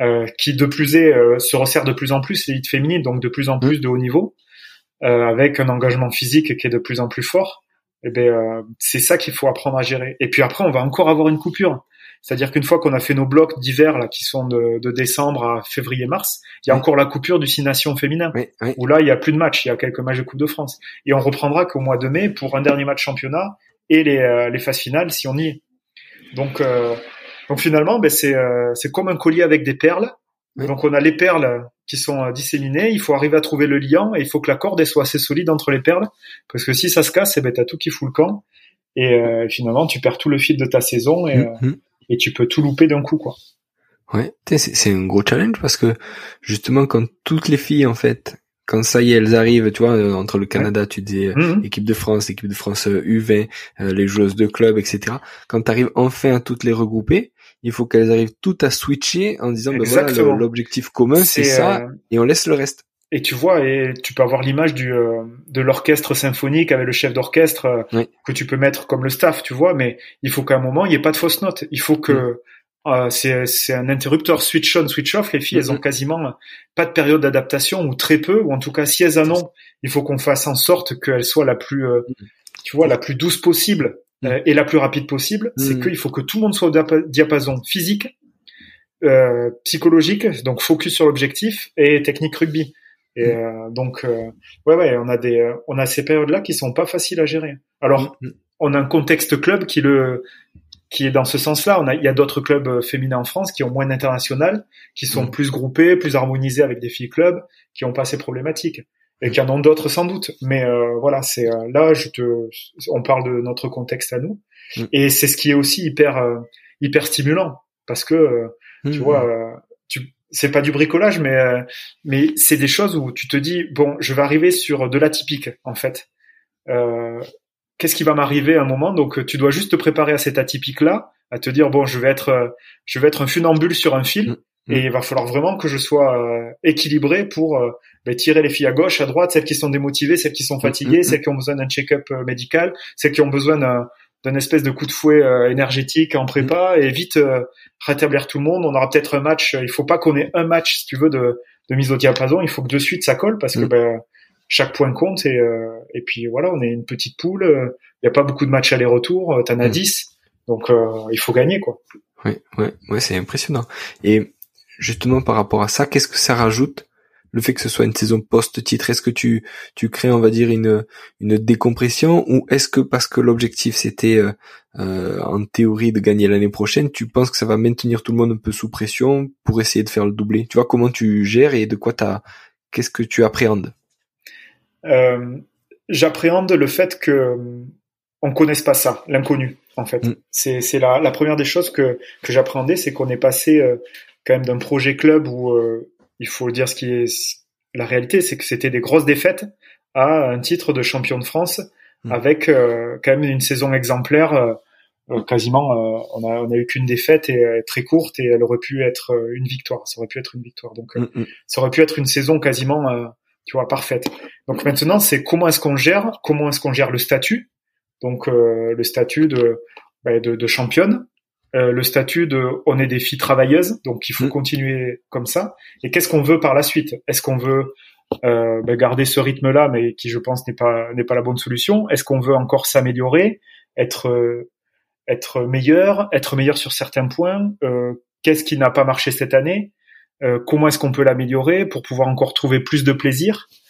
euh, qui de plus est euh, se resserre de plus en plus l'élite féminine, donc de plus en plus de haut niveau, euh, avec un engagement physique qui est de plus en plus fort. Et eh ben c'est ça qu'il faut apprendre à gérer. Et puis après, on va encore avoir une coupure. C'est-à-dire qu'une fois qu'on a fait nos blocs d'hiver là, qui sont de, de décembre à février-mars, il y a encore la coupure du Six Nations féminin, où là il y a plus de matchs, il y a quelques matchs de Coupe de France, et on reprendra qu'au mois de mai pour un dernier match championnat et les, les phases finales si on y est. Donc donc finalement, ben c'est euh, c'est comme un collier avec des perles. Donc on a les perles qui sont euh, disséminées. Il faut arriver à trouver le liant et il faut que la corde soit assez solide entre les perles parce que si ça se casse, eh ben t'as tout qui fout le camp et euh, finalement tu perds tout le fil de ta saison et, mm-hmm. et tu peux tout louper d'un coup quoi. Ouais, c'est un gros challenge parce que justement quand toutes les filles en fait quand ça y est, elles arrivent, tu vois, euh, entre le Canada, tu dis euh, mhm. équipe de France, équipe de France U20, euh, les joueuses de club, etc. Quand tu arrives enfin à toutes les regrouper, il faut qu'elles arrivent toutes à switcher en disant, ben voilà, l'objectif commun, c'est ça, et on laisse le reste. Et tu vois, et tu peux avoir l'image du de l'orchestre symphonique avec le chef d'orchestre que tu peux mettre comme le staff, tu vois, mais il faut qu'à un moment il n'y ait pas de fausse note. Il faut que mm. Euh, c'est un interrupteur switch on, switch off. Les filles, elles ont mm-hmm. quasiment pas de période d'adaptation ou très peu, ou en tout cas si elles en ont, il faut qu'on fasse en sorte qu'elles soient la plus, euh, mm-hmm. tu vois, la plus douce possible. Euh, et la plus rapide possible. C'est qu'il faut que tout le monde soit au diapason physique, euh, psychologique, donc focus sur l'objectif et technique rugby. Et donc, ouais, ouais, on a des, on a ces périodes-là qui sont pas faciles à gérer. Alors, on a un contexte club qui le qui est dans ce sens-là. On a, il y a d'autres clubs euh, féminins en France qui ont moins d'international, qui sont mm. plus groupés, plus harmonisés avec des filles clubs, qui ont pas ces problématiques et qui en ont d'autres sans doute. Mais euh, voilà, c'est euh, là, je te, on parle de notre contexte à nous, mm. et c'est ce qui est aussi hyper hyper stimulant parce que tu mm. vois, tu, c'est pas du bricolage, mais mais c'est des choses où tu te dis bon, je vais arriver sur de l'atypique en fait. Euh, qu'est-ce qui va m'arriver à un moment? Donc tu dois juste te préparer à cet atypique là, à te dire bon, je vais être euh, je vais être un funambule sur un fil mm. et il va falloir vraiment que je sois euh, équilibré pour euh, ben, tirer les filles à gauche, à droite, celles qui sont démotivées, celles qui sont mm, fatiguées, celles qui ont besoin d'un check-up médical, celles qui ont besoin d'un espèce de coup de fouet énergétique en prépa et vite rétablir tout le monde. On aura peut-être un match. Il faut pas qu'on ait un match, si tu veux, de, de mise au diapason. Il faut que de suite ça colle parce que ben chaque point compte et, euh, et puis voilà, on est une petite poule. Il euh, n'y a pas beaucoup de matchs aller-retour. Euh, t'en as 10, mm. donc il faut gagner quoi. Ouais, ouais, ouais, c'est impressionnant. Et justement par rapport à ça, qu'est-ce que ça rajoute le fait que ce soit une saison post-titre Est-ce que tu tu crées, on va dire, une une décompression ou est-ce que parce que l'objectif c'était euh, en théorie de gagner l'année prochaine, tu penses que ça va maintenir tout le monde un peu sous pression pour essayer de faire le doublé? Tu vois comment tu gères et de quoi t'as qu'est-ce que tu appréhendes? Euh, j'appréhende le fait que euh, on connaisse pas ça, l'inconnu en fait. Mm. C'est c'est la, la première des choses que que j'appréhendais, c'est qu'on est passé euh, quand même d'un projet club où il faut dire ce qui est la réalité, c'est que c'était des grosses défaites à un titre de champion de France mm. avec quand même une saison exemplaire. quasiment, on a on a eu qu'une défaite et très courte et elle aurait pu être une victoire. Ça aurait pu être une victoire. Donc mm, ça aurait pu être une saison quasiment tu vois, parfaite. Donc maintenant, c'est comment est-ce qu'on gère, comment est-ce qu'on gère le statut, donc euh, le statut de, bah, de, de, championne, euh, le statut de on est des filles travailleuses, donc il faut mm. continuer comme ça. Et qu'est-ce qu'on veut par la suite? Est-ce qu'on veut euh, bah, garder ce rythme-là, mais qui je pense n'est pas n'est pas la bonne solution? Est-ce qu'on veut encore s'améliorer, être euh, être meilleur, être meilleur sur certains points? Euh, Qu'est-ce qui n'a pas marché cette année? Euh, comment est-ce qu'on peut l'améliorer pour pouvoir encore trouver plus de plaisir? euh,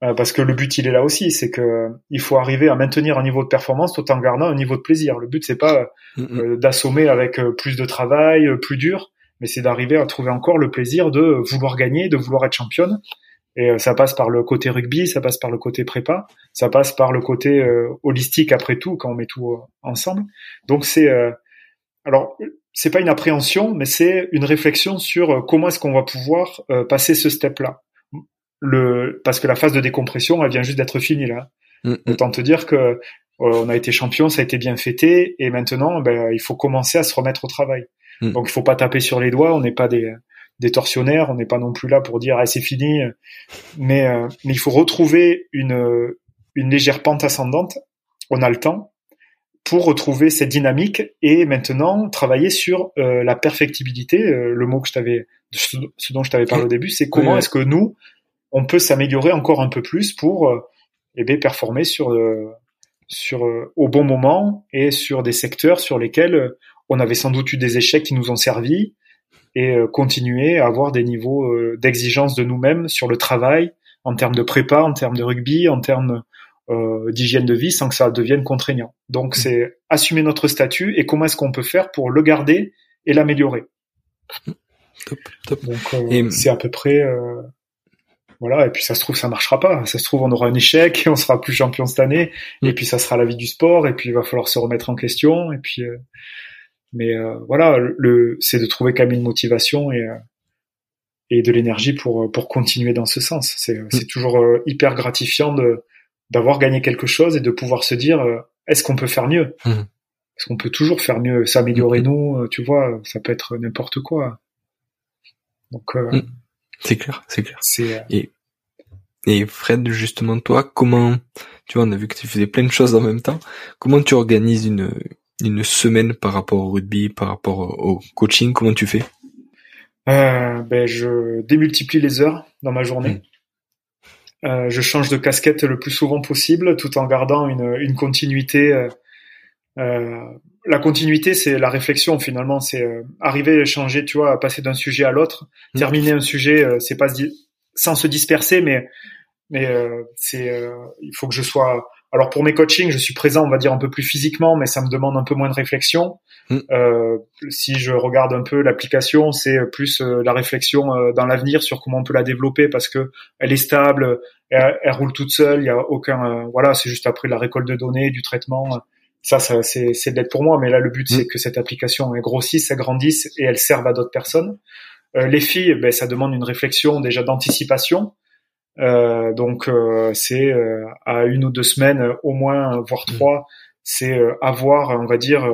parce que le but il est là aussi, c'est que il faut arriver à maintenir un niveau de performance tout en gardant un niveau de plaisir. Le but c'est pas mm, mm. Euh, d'assommer avec plus de travail, plus dur, mais c'est d'arriver à trouver encore le plaisir de vouloir gagner, de vouloir être championne. Et ça passe par le côté rugby, ça passe par le côté prépa, ça passe par le côté holistique après tout quand on met tout ensemble. Donc c'est alors c'est pas une appréhension, mais c'est une réflexion sur euh, comment est-ce qu'on va pouvoir euh, passer ce step-là. Le, parce que la phase de décompression, elle vient juste d'être finie là. Mm, mm. Autant te dire que on a été champion, ça a été bien fêté, et maintenant, ben, il faut commencer à se remettre au travail. Hmm. Donc, il faut pas taper sur les doigts. On n'est pas des, des tortionnaires. On n'est pas non plus là pour dire ah, c'est fini. Mais, mais il faut retrouver une, une légère pente ascendante. On a le temps pour retrouver cette dynamique et maintenant travailler sur euh, la perfectibilité. Euh, le mot que je t'avais, ce dont je t'avais parlé au début, c'est comment est-ce que nous, on peut s'améliorer encore un peu plus pour euh, eh bien, performer sur sur au bon moment et sur des secteurs sur lesquels on avait sans doute eu des échecs qui nous ont servi et continuer à avoir des niveaux d'exigence de nous-mêmes sur le travail en termes de prépa, en termes de rugby, en termes euh, d'hygiène de vie sans que ça devienne contraignant. Donc mmh. c'est assumer notre statut et comment est-ce qu'on peut faire pour le garder et l'améliorer. Top, top. Donc euh, c'est à peu près euh, voilà et puis ça se trouve ça marchera pas. Ça se trouve on aura un échec et on sera plus champion cette année et puis ça sera la vie du sport et puis il va falloir se remettre en question et puis mais voilà le c'est de trouver quand même une motivation et et de l'énergie pour pour continuer dans ce sens. C'est mmh. c'est toujours hyper gratifiant de d'avoir gagné quelque chose et de pouvoir se dire euh, est-ce qu'on peut faire mieux? Mmh. Est-ce qu'on peut toujours faire mieux, s'améliorer nous, euh, tu vois, ça peut être n'importe quoi. Donc euh. C'est clair, c'est clair. Et et Fred, justement toi, comment tu vois, on a vu que tu faisais plein de choses en même temps. Comment tu organises une une semaine par rapport au rugby, par rapport au coaching Comment tu fais? Euh, ben, je démultiplie les heures dans ma journée. Euh, je change de casquette le plus souvent possible, tout en gardant une, une continuité. Euh, euh la continuité, c'est la réflexion finalement, c'est euh, arriver à changer, tu vois, à passer d'un sujet à l'autre, mmh. terminer un sujet, c'est pas sans se disperser, mais mais c'est il faut que je sois alors pour mes coachings, je suis présent, on va dire un peu plus physiquement, mais ça me demande un peu moins de réflexion. Mm. Euh, si je regarde un peu l'application, c'est plus euh, la réflexion euh, dans l'avenir sur comment on peut la développer parce que elle est stable, elle, roule toute seule, il y a aucun, voilà, c'est juste après la récolte de données, du traitement. Ça, ça c'est, c'est de l'aide pour moi, mais là le but c'est mm. que cette application elle grossisse, elle grandisse et elle serve à d'autres personnes. les filles, ben, ça demande une réflexion déjà d'anticipation. Euh, donc euh, c'est euh, à une ou deux semaines au moins, voire mm. trois, c'est avoir, on va dire,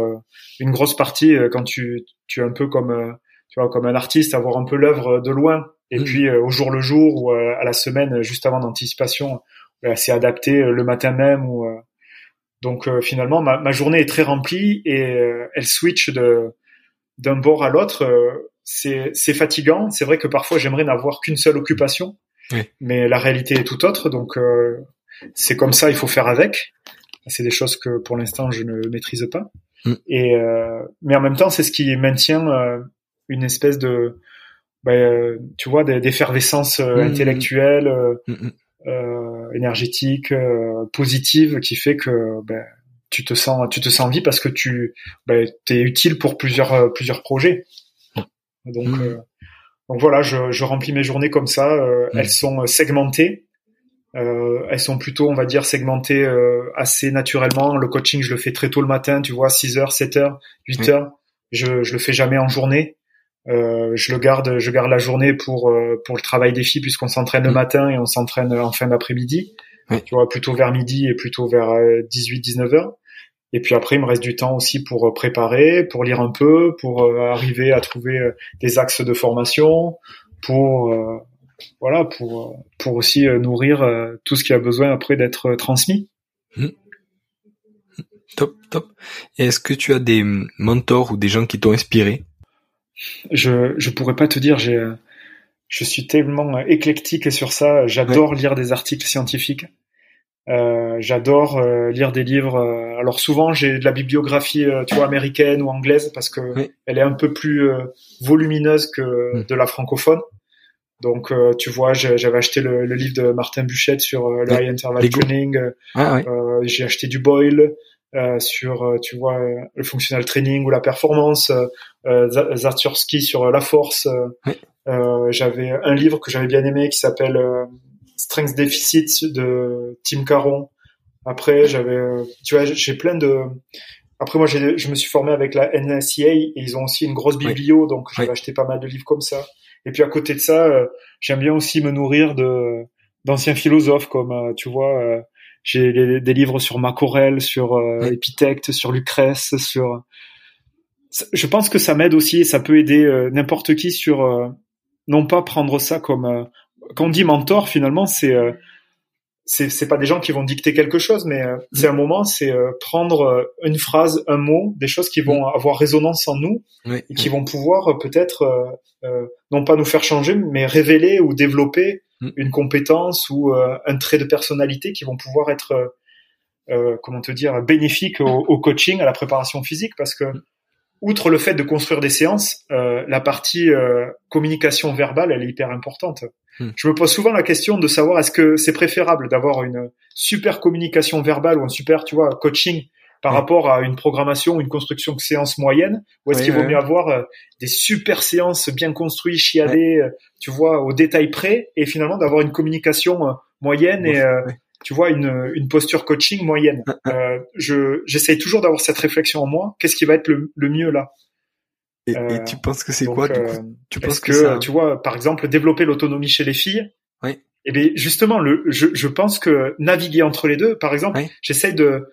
une grosse partie quand tu tu es un peu comme tu vois comme un artiste, avoir un peu l'œuvre de loin. Et mm. puis au jour le jour ou à la semaine juste avant d'anticipation, c'est adapté le matin même ou donc finalement ma, ma, journée est très remplie et elle switch de d'un bord à l'autre. c'est c'est fatigant. C'est vrai que parfois j'aimerais n'avoir qu'une seule occupation mais la réalité est tout autre, donc euh, c'est comme ça, il faut faire avec. C'est des choses que pour l'instant je ne maîtrise pas. Mm. Et euh, mais en même temps, c'est ce qui maintient euh, une espèce de, bah, tu vois, d'effervescence mm. intellectuelle, mm, énergétique, positive, qui fait que ben, tu te sens, tu te sens vie parce que tu, ben, es utile pour plusieurs plusieurs projets. Donc donc voilà, je, je, remplis mes journées comme ça. Euh, elles sont euh, segmentées. Euh, elles sont plutôt, on va dire, segmentées euh, assez naturellement. Le coaching, je le fais très tôt le matin, tu vois, 6 heures, 7 heures, 8 heures. Je, je le fais jamais en journée. Euh, je le garde, je garde la journée pour pour le travail des filles puisqu'on s'entraîne le matin et on s'entraîne en fin d'après-midi. Tu vois, plutôt vers midi et plutôt vers 18-19 heures. Et puis après, il me reste du temps aussi pour euh, préparer, pour lire un peu, pour euh, arriver à trouver euh, des axes de formation, pour voilà, pour pour aussi nourrir tout ce qui a besoin après d'être transmis. Mmh. Top, top. Est-ce que tu as des mentors ou des gens qui t'ont inspiré? Je je pourrais pas te dire. J'ai je suis tellement éclectique sur ça. J'adore lire des articles scientifiques. Euh, j'adore euh, lire des livres. Euh, alors souvent j'ai de la bibliographie, tu vois, américaine ou anglaise parce que elle est un peu plus volumineuse que hmm. de la francophone. Donc tu vois, j'avais acheté le, le, livre de Martin Buchette sur le high interval training. Ah, j'ai acheté du Boyle. Sur tu vois le functional training ou la performance euh, Zatursky sur la force j'avais un livre que j'avais bien aimé qui s'appelle Strength Deficit de Tim Caron. Après, j'avais, tu vois, j'ai plein de. Après, moi, je me suis formé avec la NSCA et ils ont aussi une grosse biblio, donc j'avais acheté pas mal de livres comme ça. Et puis à côté de ça, euh, j'aime bien aussi me nourrir de d'anciens philosophes comme, euh, tu vois, euh, j'ai des livres sur Macorel, sur euh, Epithète, sur Lucrèce, sur. Je pense que ça m'aide aussi et ça peut aider euh, n'importe qui sur euh, non pas prendre ça comme quand on dit mentor finalement c'est c'est c'est pas des gens qui vont dicter quelque chose mais c'est un moment c'est prendre une phrase un mot des choses qui vont avoir résonance en nous et qui vont pouvoir peut-être non pas nous faire changer mais révéler ou développer Mm. une compétence ou euh, un trait de personnalité qui vont pouvoir être, euh, euh, comment te dire, bénéfiques au, coaching, à la préparation physique, parce que mm. outre le fait de construire des séances, la partie communication verbale, elle est hyper importante. Mm. Je me pose souvent la question de savoir est-ce que c'est préférable d'avoir une super communication verbale ou un super, tu vois, coaching par rapport à une programmation, une construction de séance moyenne, ou est-ce qu'il vaut mieux avoir euh, des super séances bien construites, chiadées, euh, tu vois, au détail près, et finalement d'avoir une communication euh, moyenne et tu vois une, une posture coaching moyenne. je j'essaye toujours d'avoir cette réflexion en moi. Qu'est-ce qui va être le, mieux là? Et, tu penses que c'est quoi Tu penses que, tu vois, par exemple, développer l'autonomie chez les filles? Oui. Et eh bien justement, le, je, je pense que naviguer entre les deux, par exemple, j'essaye de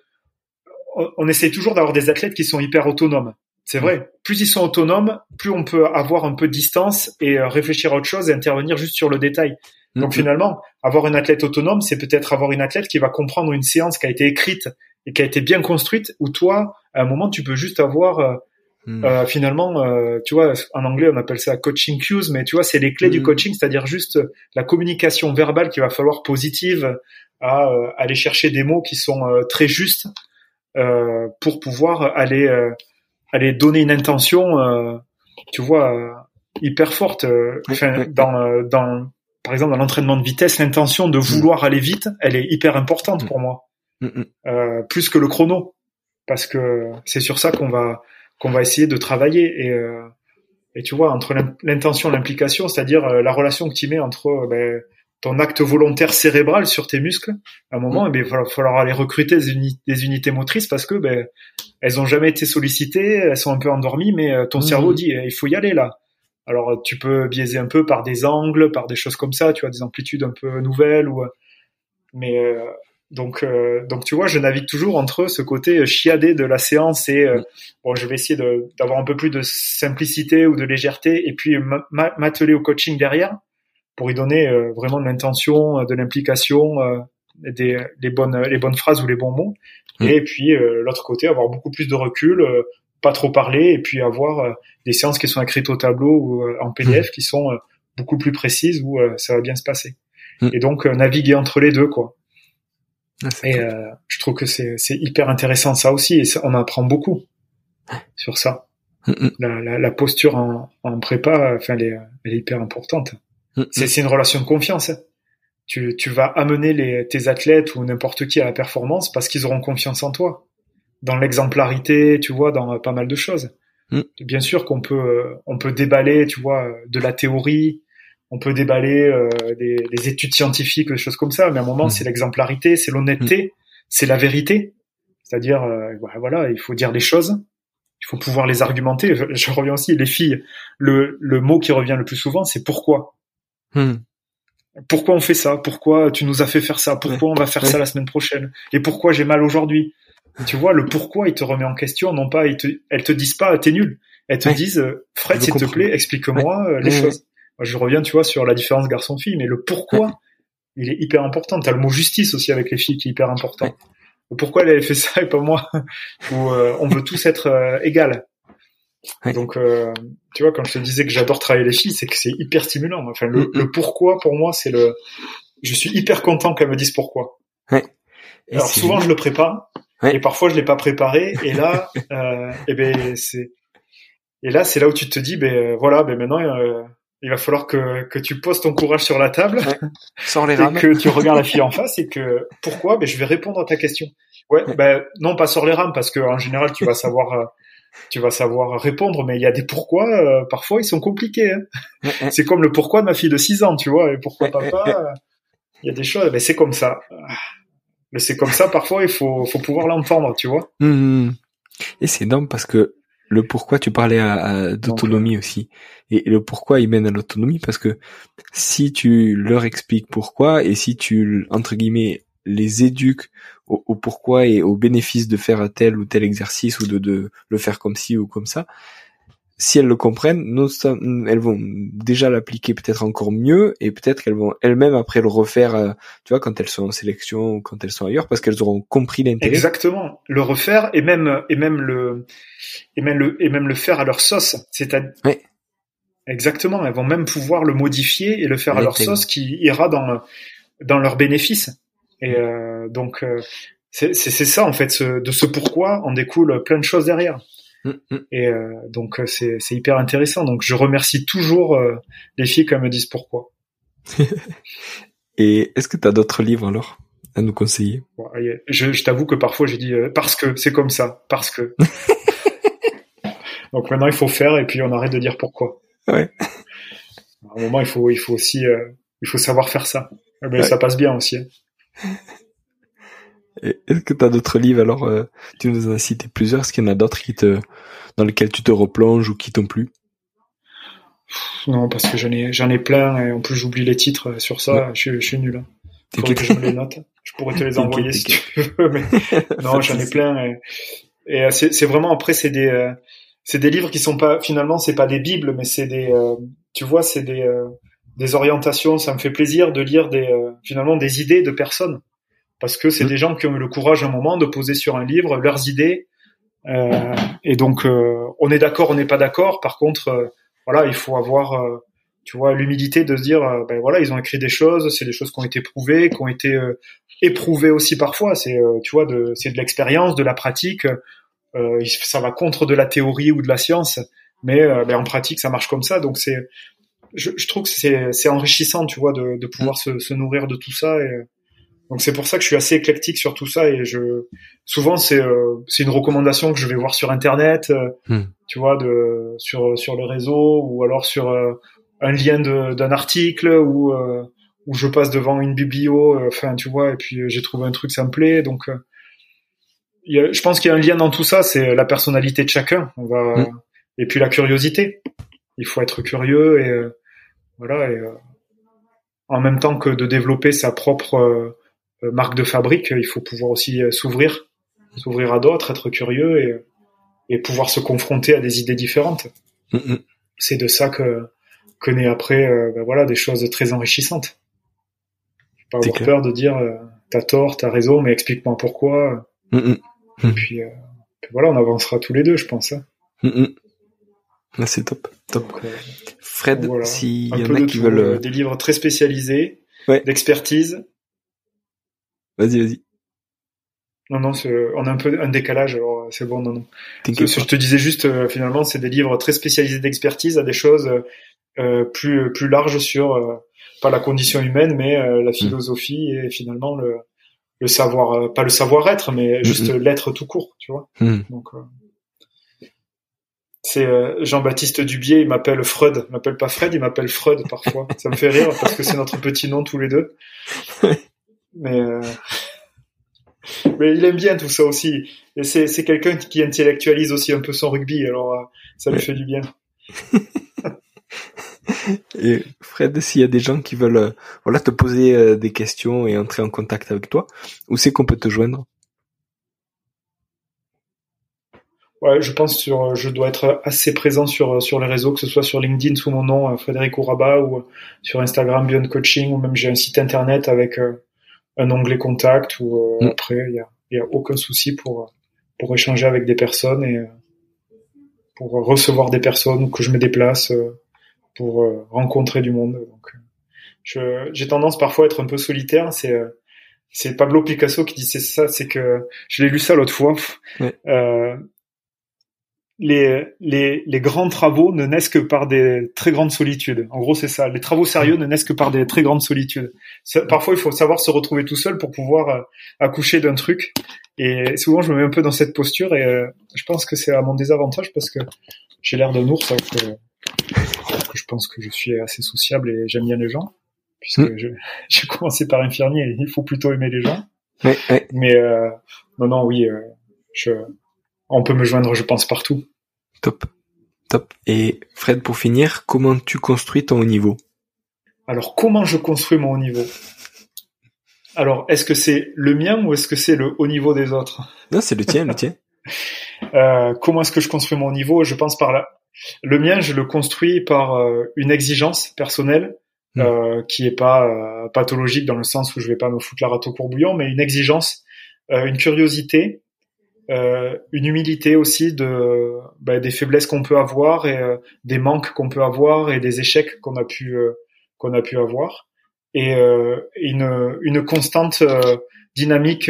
on essaie toujours d'avoir des athlètes qui sont hyper autonomes. C'est vrai. Plus ils sont autonomes, plus on peut avoir un peu de distance et euh, réfléchir à autre chose et intervenir juste sur le détail. Donc finalement, avoir une athlète autonome, c'est peut-être avoir une athlète qui va comprendre une séance qui a été écrite et qui a été bien construite, où toi, à un moment, tu peux juste avoir euh, mm. euh, finalement, tu vois, en anglais on appelle ça coaching cues, mais tu vois, c'est les clés du mm. coaching, c'est-à-dire juste la communication verbale qu'il va falloir positive, à aller chercher des mots qui sont très justes euh, pour pouvoir aller euh, aller donner une intention, euh, tu vois, hyper forte. Enfin, dans dans par exemple dans l'entraînement de vitesse, l'intention de vouloir aller vite, elle est hyper importante mm. pour moi, mm, mm. euh, plus que le chrono, parce que c'est sur ça qu'on va qu'on va essayer de travailler et et tu vois entre l'intention, l'implication, c'est-à-dire la relation que tu mets entre ben, ton acte volontaire cérébral sur tes muscles, à un moment, mm. eh il va falloir aller recruter des, unités motrices parce que ben, elles ont jamais été sollicitées, elles sont un peu endormies, mais euh, ton mm. cerveau dit eh, il faut y aller là. Alors tu peux biaiser un peu par des angles, par des choses comme ça, tu vois, des amplitudes un peu nouvelles ou mais euh, donc euh, donc tu vois, je navigue toujours entre ce côté chiadé de la séance et mm. bon, je vais essayer d'avoir un peu plus de simplicité ou de légèreté et puis m'atteler au coaching derrière pour y donner euh, vraiment de l'intention, euh, de l'implication, euh, des les bonnes les bonnes phrases ou les bons mots. Et puis l'autre côté, avoir beaucoup plus de recul, pas trop parler, et puis avoir des séances qui sont écrites au tableau ou en PDF mm. qui sont beaucoup plus précises où ça va bien se passer. Mm. Et donc naviguer entre les deux, quoi. Ah, et je trouve que c'est c'est hyper intéressant ça aussi, et on apprend beaucoup sur ça. La, la, la, posture en, en prépa, enfin, elle est, elle est hyper importante. Mm, mm. C'est une relation de confiance. Hein. Tu, tu vas amener les, tes athlètes ou n'importe qui à la performance parce qu'ils auront confiance en toi. Dans l'exemplarité, tu vois, dans pas mal de choses. Mm. Bien sûr qu'on peut, on peut déballer, tu vois, de la théorie, on peut déballer euh, des, des, études scientifiques, des choses comme ça, mais à un moment, c'est l'exemplarité, c'est l'honnêteté, c'est la vérité. C'est-à-dire, euh, voilà, il faut dire les choses, il faut pouvoir les argumenter. Je, je reviens aussi, les filles, le, le mot qui revient le plus souvent, c'est pourquoi. Hmm. Pourquoi on fait ça? Pourquoi tu nous as fait faire ça? Pourquoi on va faire ça la semaine prochaine? Et pourquoi j'ai mal aujourd'hui? Tu vois, le pourquoi, il te remet en question. Non pas, te, elles te disent pas, t'es nul. Elles te disent, euh, Fred, s'il te plaît, explique-moi euh, les choses. je reviens, tu vois, sur la différence garçon-fille, mais le pourquoi, il est hyper important. T'as le mot justice aussi avec les filles qui est hyper important. Pourquoi elle avait fait ça et pas moi Ou euh, on veut tous être égal. Donc, euh, tu vois, quand je te disais que j'adore travailler les filles, c'est que c'est hyper stimulant. Enfin, le, mm, mm. pourquoi pour moi, c'est le. Je suis hyper content qu'elles me disent pourquoi. Ouais. Alors souvent, je le prépare, et parfois je l'ai pas préparé. Et là, euh, et eh ben c'est. Et là, c'est là où tu te dis, ben euh, voilà, ben maintenant, euh, il va falloir que, que tu poses ton courage sur la table, sans les rames, et que tu regardes la fille en face, et que pourquoi? Ben je vais répondre à ta question. Ouais, ben non, pas sur les rames, parce que en général, tu vas savoir euh, tu vas savoir répondre, mais il y a des pourquoi, euh, parfois ils sont compliqués. Hein. c'est comme le pourquoi de ma fille de 6 ans, tu vois, et pourquoi papa, il y a des choses, mais c'est comme ça. Mais c'est comme ça, parfois il faut, faut pouvoir l'entendre, tu vois. Hum. Et c'est énorme parce que le pourquoi tu parlais à, d'autonomie aussi. Et le pourquoi il mène à l'autonomie parce que si tu leur expliques pourquoi et si tu, entre guillemets, les éduque au, pourquoi et au bénéfice de faire tel ou tel exercice ou de, de le faire comme ci ou comme ça, si elles le comprennent, elles vont déjà l'appliquer peut-être encore mieux et peut-être qu'elles vont elles-mêmes après le refaire, euh, tu vois, quand elles sont en sélection ou quand elles sont ailleurs, parce qu'elles auront compris l'intérêt. Exactement, le refaire et même et même le et même le et même le faire à leur sauce, c'est à ouais. Exactement, elles vont même pouvoir le modifier et le faire à leur sauce qui ira dans dans leur bénéfice. Et euh, donc euh, c'est ça en fait, de ce pourquoi en découle plein de choses derrière. Mm, mm. Et euh, donc c'est hyper intéressant. Donc je remercie toujours euh, les filles qui me disent pourquoi. Et est-ce que tu as d'autres livres alors à nous conseiller? Je, je t'avoue que parfois j'ai dit parce que c'est comme ça, parce que. donc maintenant il faut faire et puis on arrête de dire pourquoi. Ouais. À un moment il faut il faut aussi il faut savoir faire ça. Mais ça passe bien aussi. Hein. Est-ce que tu as d'autres livres? Alors euh, Tu nous as cité plusieurs. Est-ce qu'il y en a d'autres qui te, dans lesquels tu te replonges ou qui t'ont plu? Non, parce que j'en ai, j'en ai plein et en plus j'oublie les titres sur ça. Je, suis nul. Hein. Faudrait que je me les note. Je pourrais te les envoyer si tu veux. Mais non, j'en ai plein. Et, et euh, c'est, vraiment après c'est des, euh, c'est des livres qui sont pas finalement c'est pas des bibles, mais c'est des, tu vois, c'est des, des orientations. Ça me fait plaisir de lire des, finalement des idées de personnes parce que c'est mm. des gens qui ont eu le courage à un moment de poser sur un livre leurs idées. Euh, et donc, euh, on est d'accord, on n'est pas d'accord. Par contre, euh, voilà, il faut avoir, euh, tu vois, l'humilité de se dire, ben voilà, ils ont écrit des choses, c'est des choses qui ont été prouvées, qui ont été éprouvées aussi parfois. C'est, tu vois, de, c'est de l'expérience, de la pratique. ça va contre de la théorie ou de la science, mais ben, en pratique, ça marche comme ça. Donc c'est, je, je trouve que c'est, enrichissant, tu vois, de, de pouvoir mm. se, se, nourrir de tout ça. Et, donc c'est pour ça que je suis assez éclectique sur tout ça et je souvent c'est euh, c'est une recommandation que je vais voir sur internet, euh, hmm. tu vois, de sur sur le réseau ou alors sur euh, un lien d'un article ou où je passe devant une biblio, enfin tu vois, et puis j'ai trouvé un truc ça me plaît donc je pense qu'il y a un lien dans tout ça, c'est la personnalité de chacun. On va hmm. et puis la curiosité. Il faut être curieux et voilà et en même temps que de développer sa propre euh, marque de fabrique, il faut pouvoir aussi euh, s'ouvrir, s'ouvrir à d'autres, être curieux et, et pouvoir se confronter à des idées différentes. Mm, mm. C'est de ça que, que naît après euh, ben voilà, des choses très enrichissantes. Pas avoir peur de dire t'as tort, t'as raison, mais explique-moi pourquoi. Mm, et puis, voilà, on avancera tous les deux, je pense. Hein. Ah, c'est top, top. Fred, s'il y en a qui veulent des livres très spécialisés, d'expertise, Vas-y, vas-y. Non, non, on a un peu un décalage, alors c'est bon, non, non. je te disais juste, euh, finalement, c'est des livres très spécialisés d'expertise à des choses euh, plus plus larges sur euh, pas la condition humaine, mais la mm. philosophie et finalement le le savoir, pas le savoir-être, mais mm, juste mm. l'être tout court, tu vois. Donc c'est Jean-Baptiste Dubier, il m'appelle Freud, il m'appelle pas Fred, il m'appelle Freud parfois. Ça me fait rire parce que c'est notre petit nom tous les deux. Mais, euh, mais il aime bien tout ça aussi. Et c'est, c'est quelqu'un qui intellectualise aussi un peu son rugby, alors euh, ça lui fait du bien. Et Fred, s'il y a des gens qui veulent euh, voilà te poser des questions et entrer en contact avec toi, où c'est qu'on peut te joindre? Ouais, je pense sur, je dois être assez présent sur sur les réseaux, que ce soit sur LinkedIn sous mon nom Frédéric Ouraba ou sur Instagram Beyond Coaching ou même j'ai un site internet avec un onglet contact ou euh, mm. après il y a, y a aucun souci pour pour échanger avec des personnes et euh, pour recevoir des personnes ou que je me déplace euh, pour rencontrer du monde. Donc, j'ai tendance parfois à être un peu solitaire. C'est c'est Pablo Picasso qui disait ça. C'est que je l'ai lu ça l'autre fois. Euh, les, les, les grands travaux ne naissent que par des très grandes solitudes. En gros, c'est ça. Les travaux sérieux ne naissent que par des très grandes solitudes. Parfois, il faut savoir se retrouver tout seul pour pouvoir euh, accoucher d'un truc. Et souvent, je me mets un peu dans cette posture et euh, je pense que c'est à mon désavantage parce que j'ai l'air d'un ours. Alors que, je pense que je suis assez sociable et j'aime bien les gens. Puisque hmm. j'ai commencé par infirmier et il faut plutôt aimer les gens. Mais euh, non, non, oui, je, on peut me joindre, je pense, partout. Top. Top. Et Fred, pour finir, comment tu construis ton haut niveau? Alors, comment je construis mon haut niveau? Alors, est-ce que c'est le mien ou est-ce que c'est le haut niveau des autres? Non, c'est le tien, le tien. Euh, comment est-ce que je construis mon niveau? Je pense par là. Le mien, je le construis par euh, une exigence personnelle hmm. euh, qui est pas pathologique dans le sens où je vais pas me foutre la rate au courbouillon, mais une exigence, une curiosité, une humilité aussi de bah, des faiblesses qu'on peut avoir et des manques qu'on peut avoir et des échecs qu'on a pu qu'on a pu avoir. Et une, une constante dynamique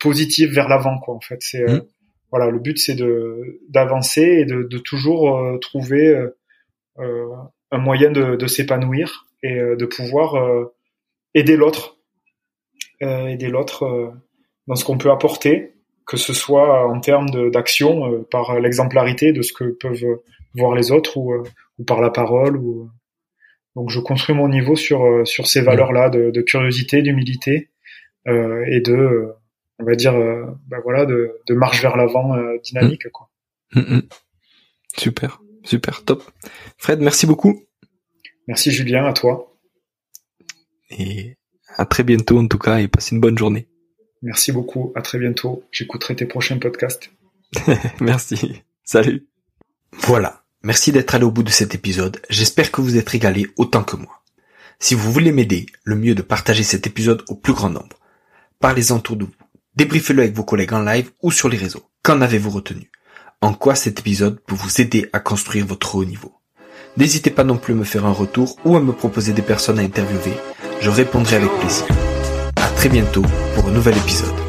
positive vers l'avant quoi en fait. C'est hmm voilà, le but c'est de d'avancer et de, de toujours euh, trouver euh, euh, un moyen de, de s'épanouir et de pouvoir aider l'autre, aider l'autre dans ce qu'on peut apporter, que ce soit en termes d'action par l'exemplarité de ce que peuvent voir les autres ou, ou par la parole ou donc je construis mon niveau sur sur ces valeurs là de, de curiosité, d'humilité euh, et de on va dire, euh, bah voilà, de, de, marche vers l'avant euh, dynamique. Quoi. Mm, mm. Super, super, top. Fred, merci beaucoup. Merci Julien, à toi. Et à très bientôt en tout cas, et passe une bonne journée. Merci beaucoup, à très bientôt. J'écouterai tes prochains podcasts. merci, salut. Voilà, merci d'être allé au bout de cet épisode. J'espère que vous êtes régalé autant que moi. Si vous voulez m'aider, le mieux est de partager cet épisode au plus grand nombre. Parlez-en autour de vous. Débriefez-le avec vos collègues en live ou sur les réseaux. Qu'en avez-vous retenu? En quoi cet épisode peut vous aider à construire votre haut niveau? N'hésitez pas non plus à me faire un retour ou à me proposer des personnes à interviewer. Je répondrai avec plaisir. Bientôt pour un nouvel épisode.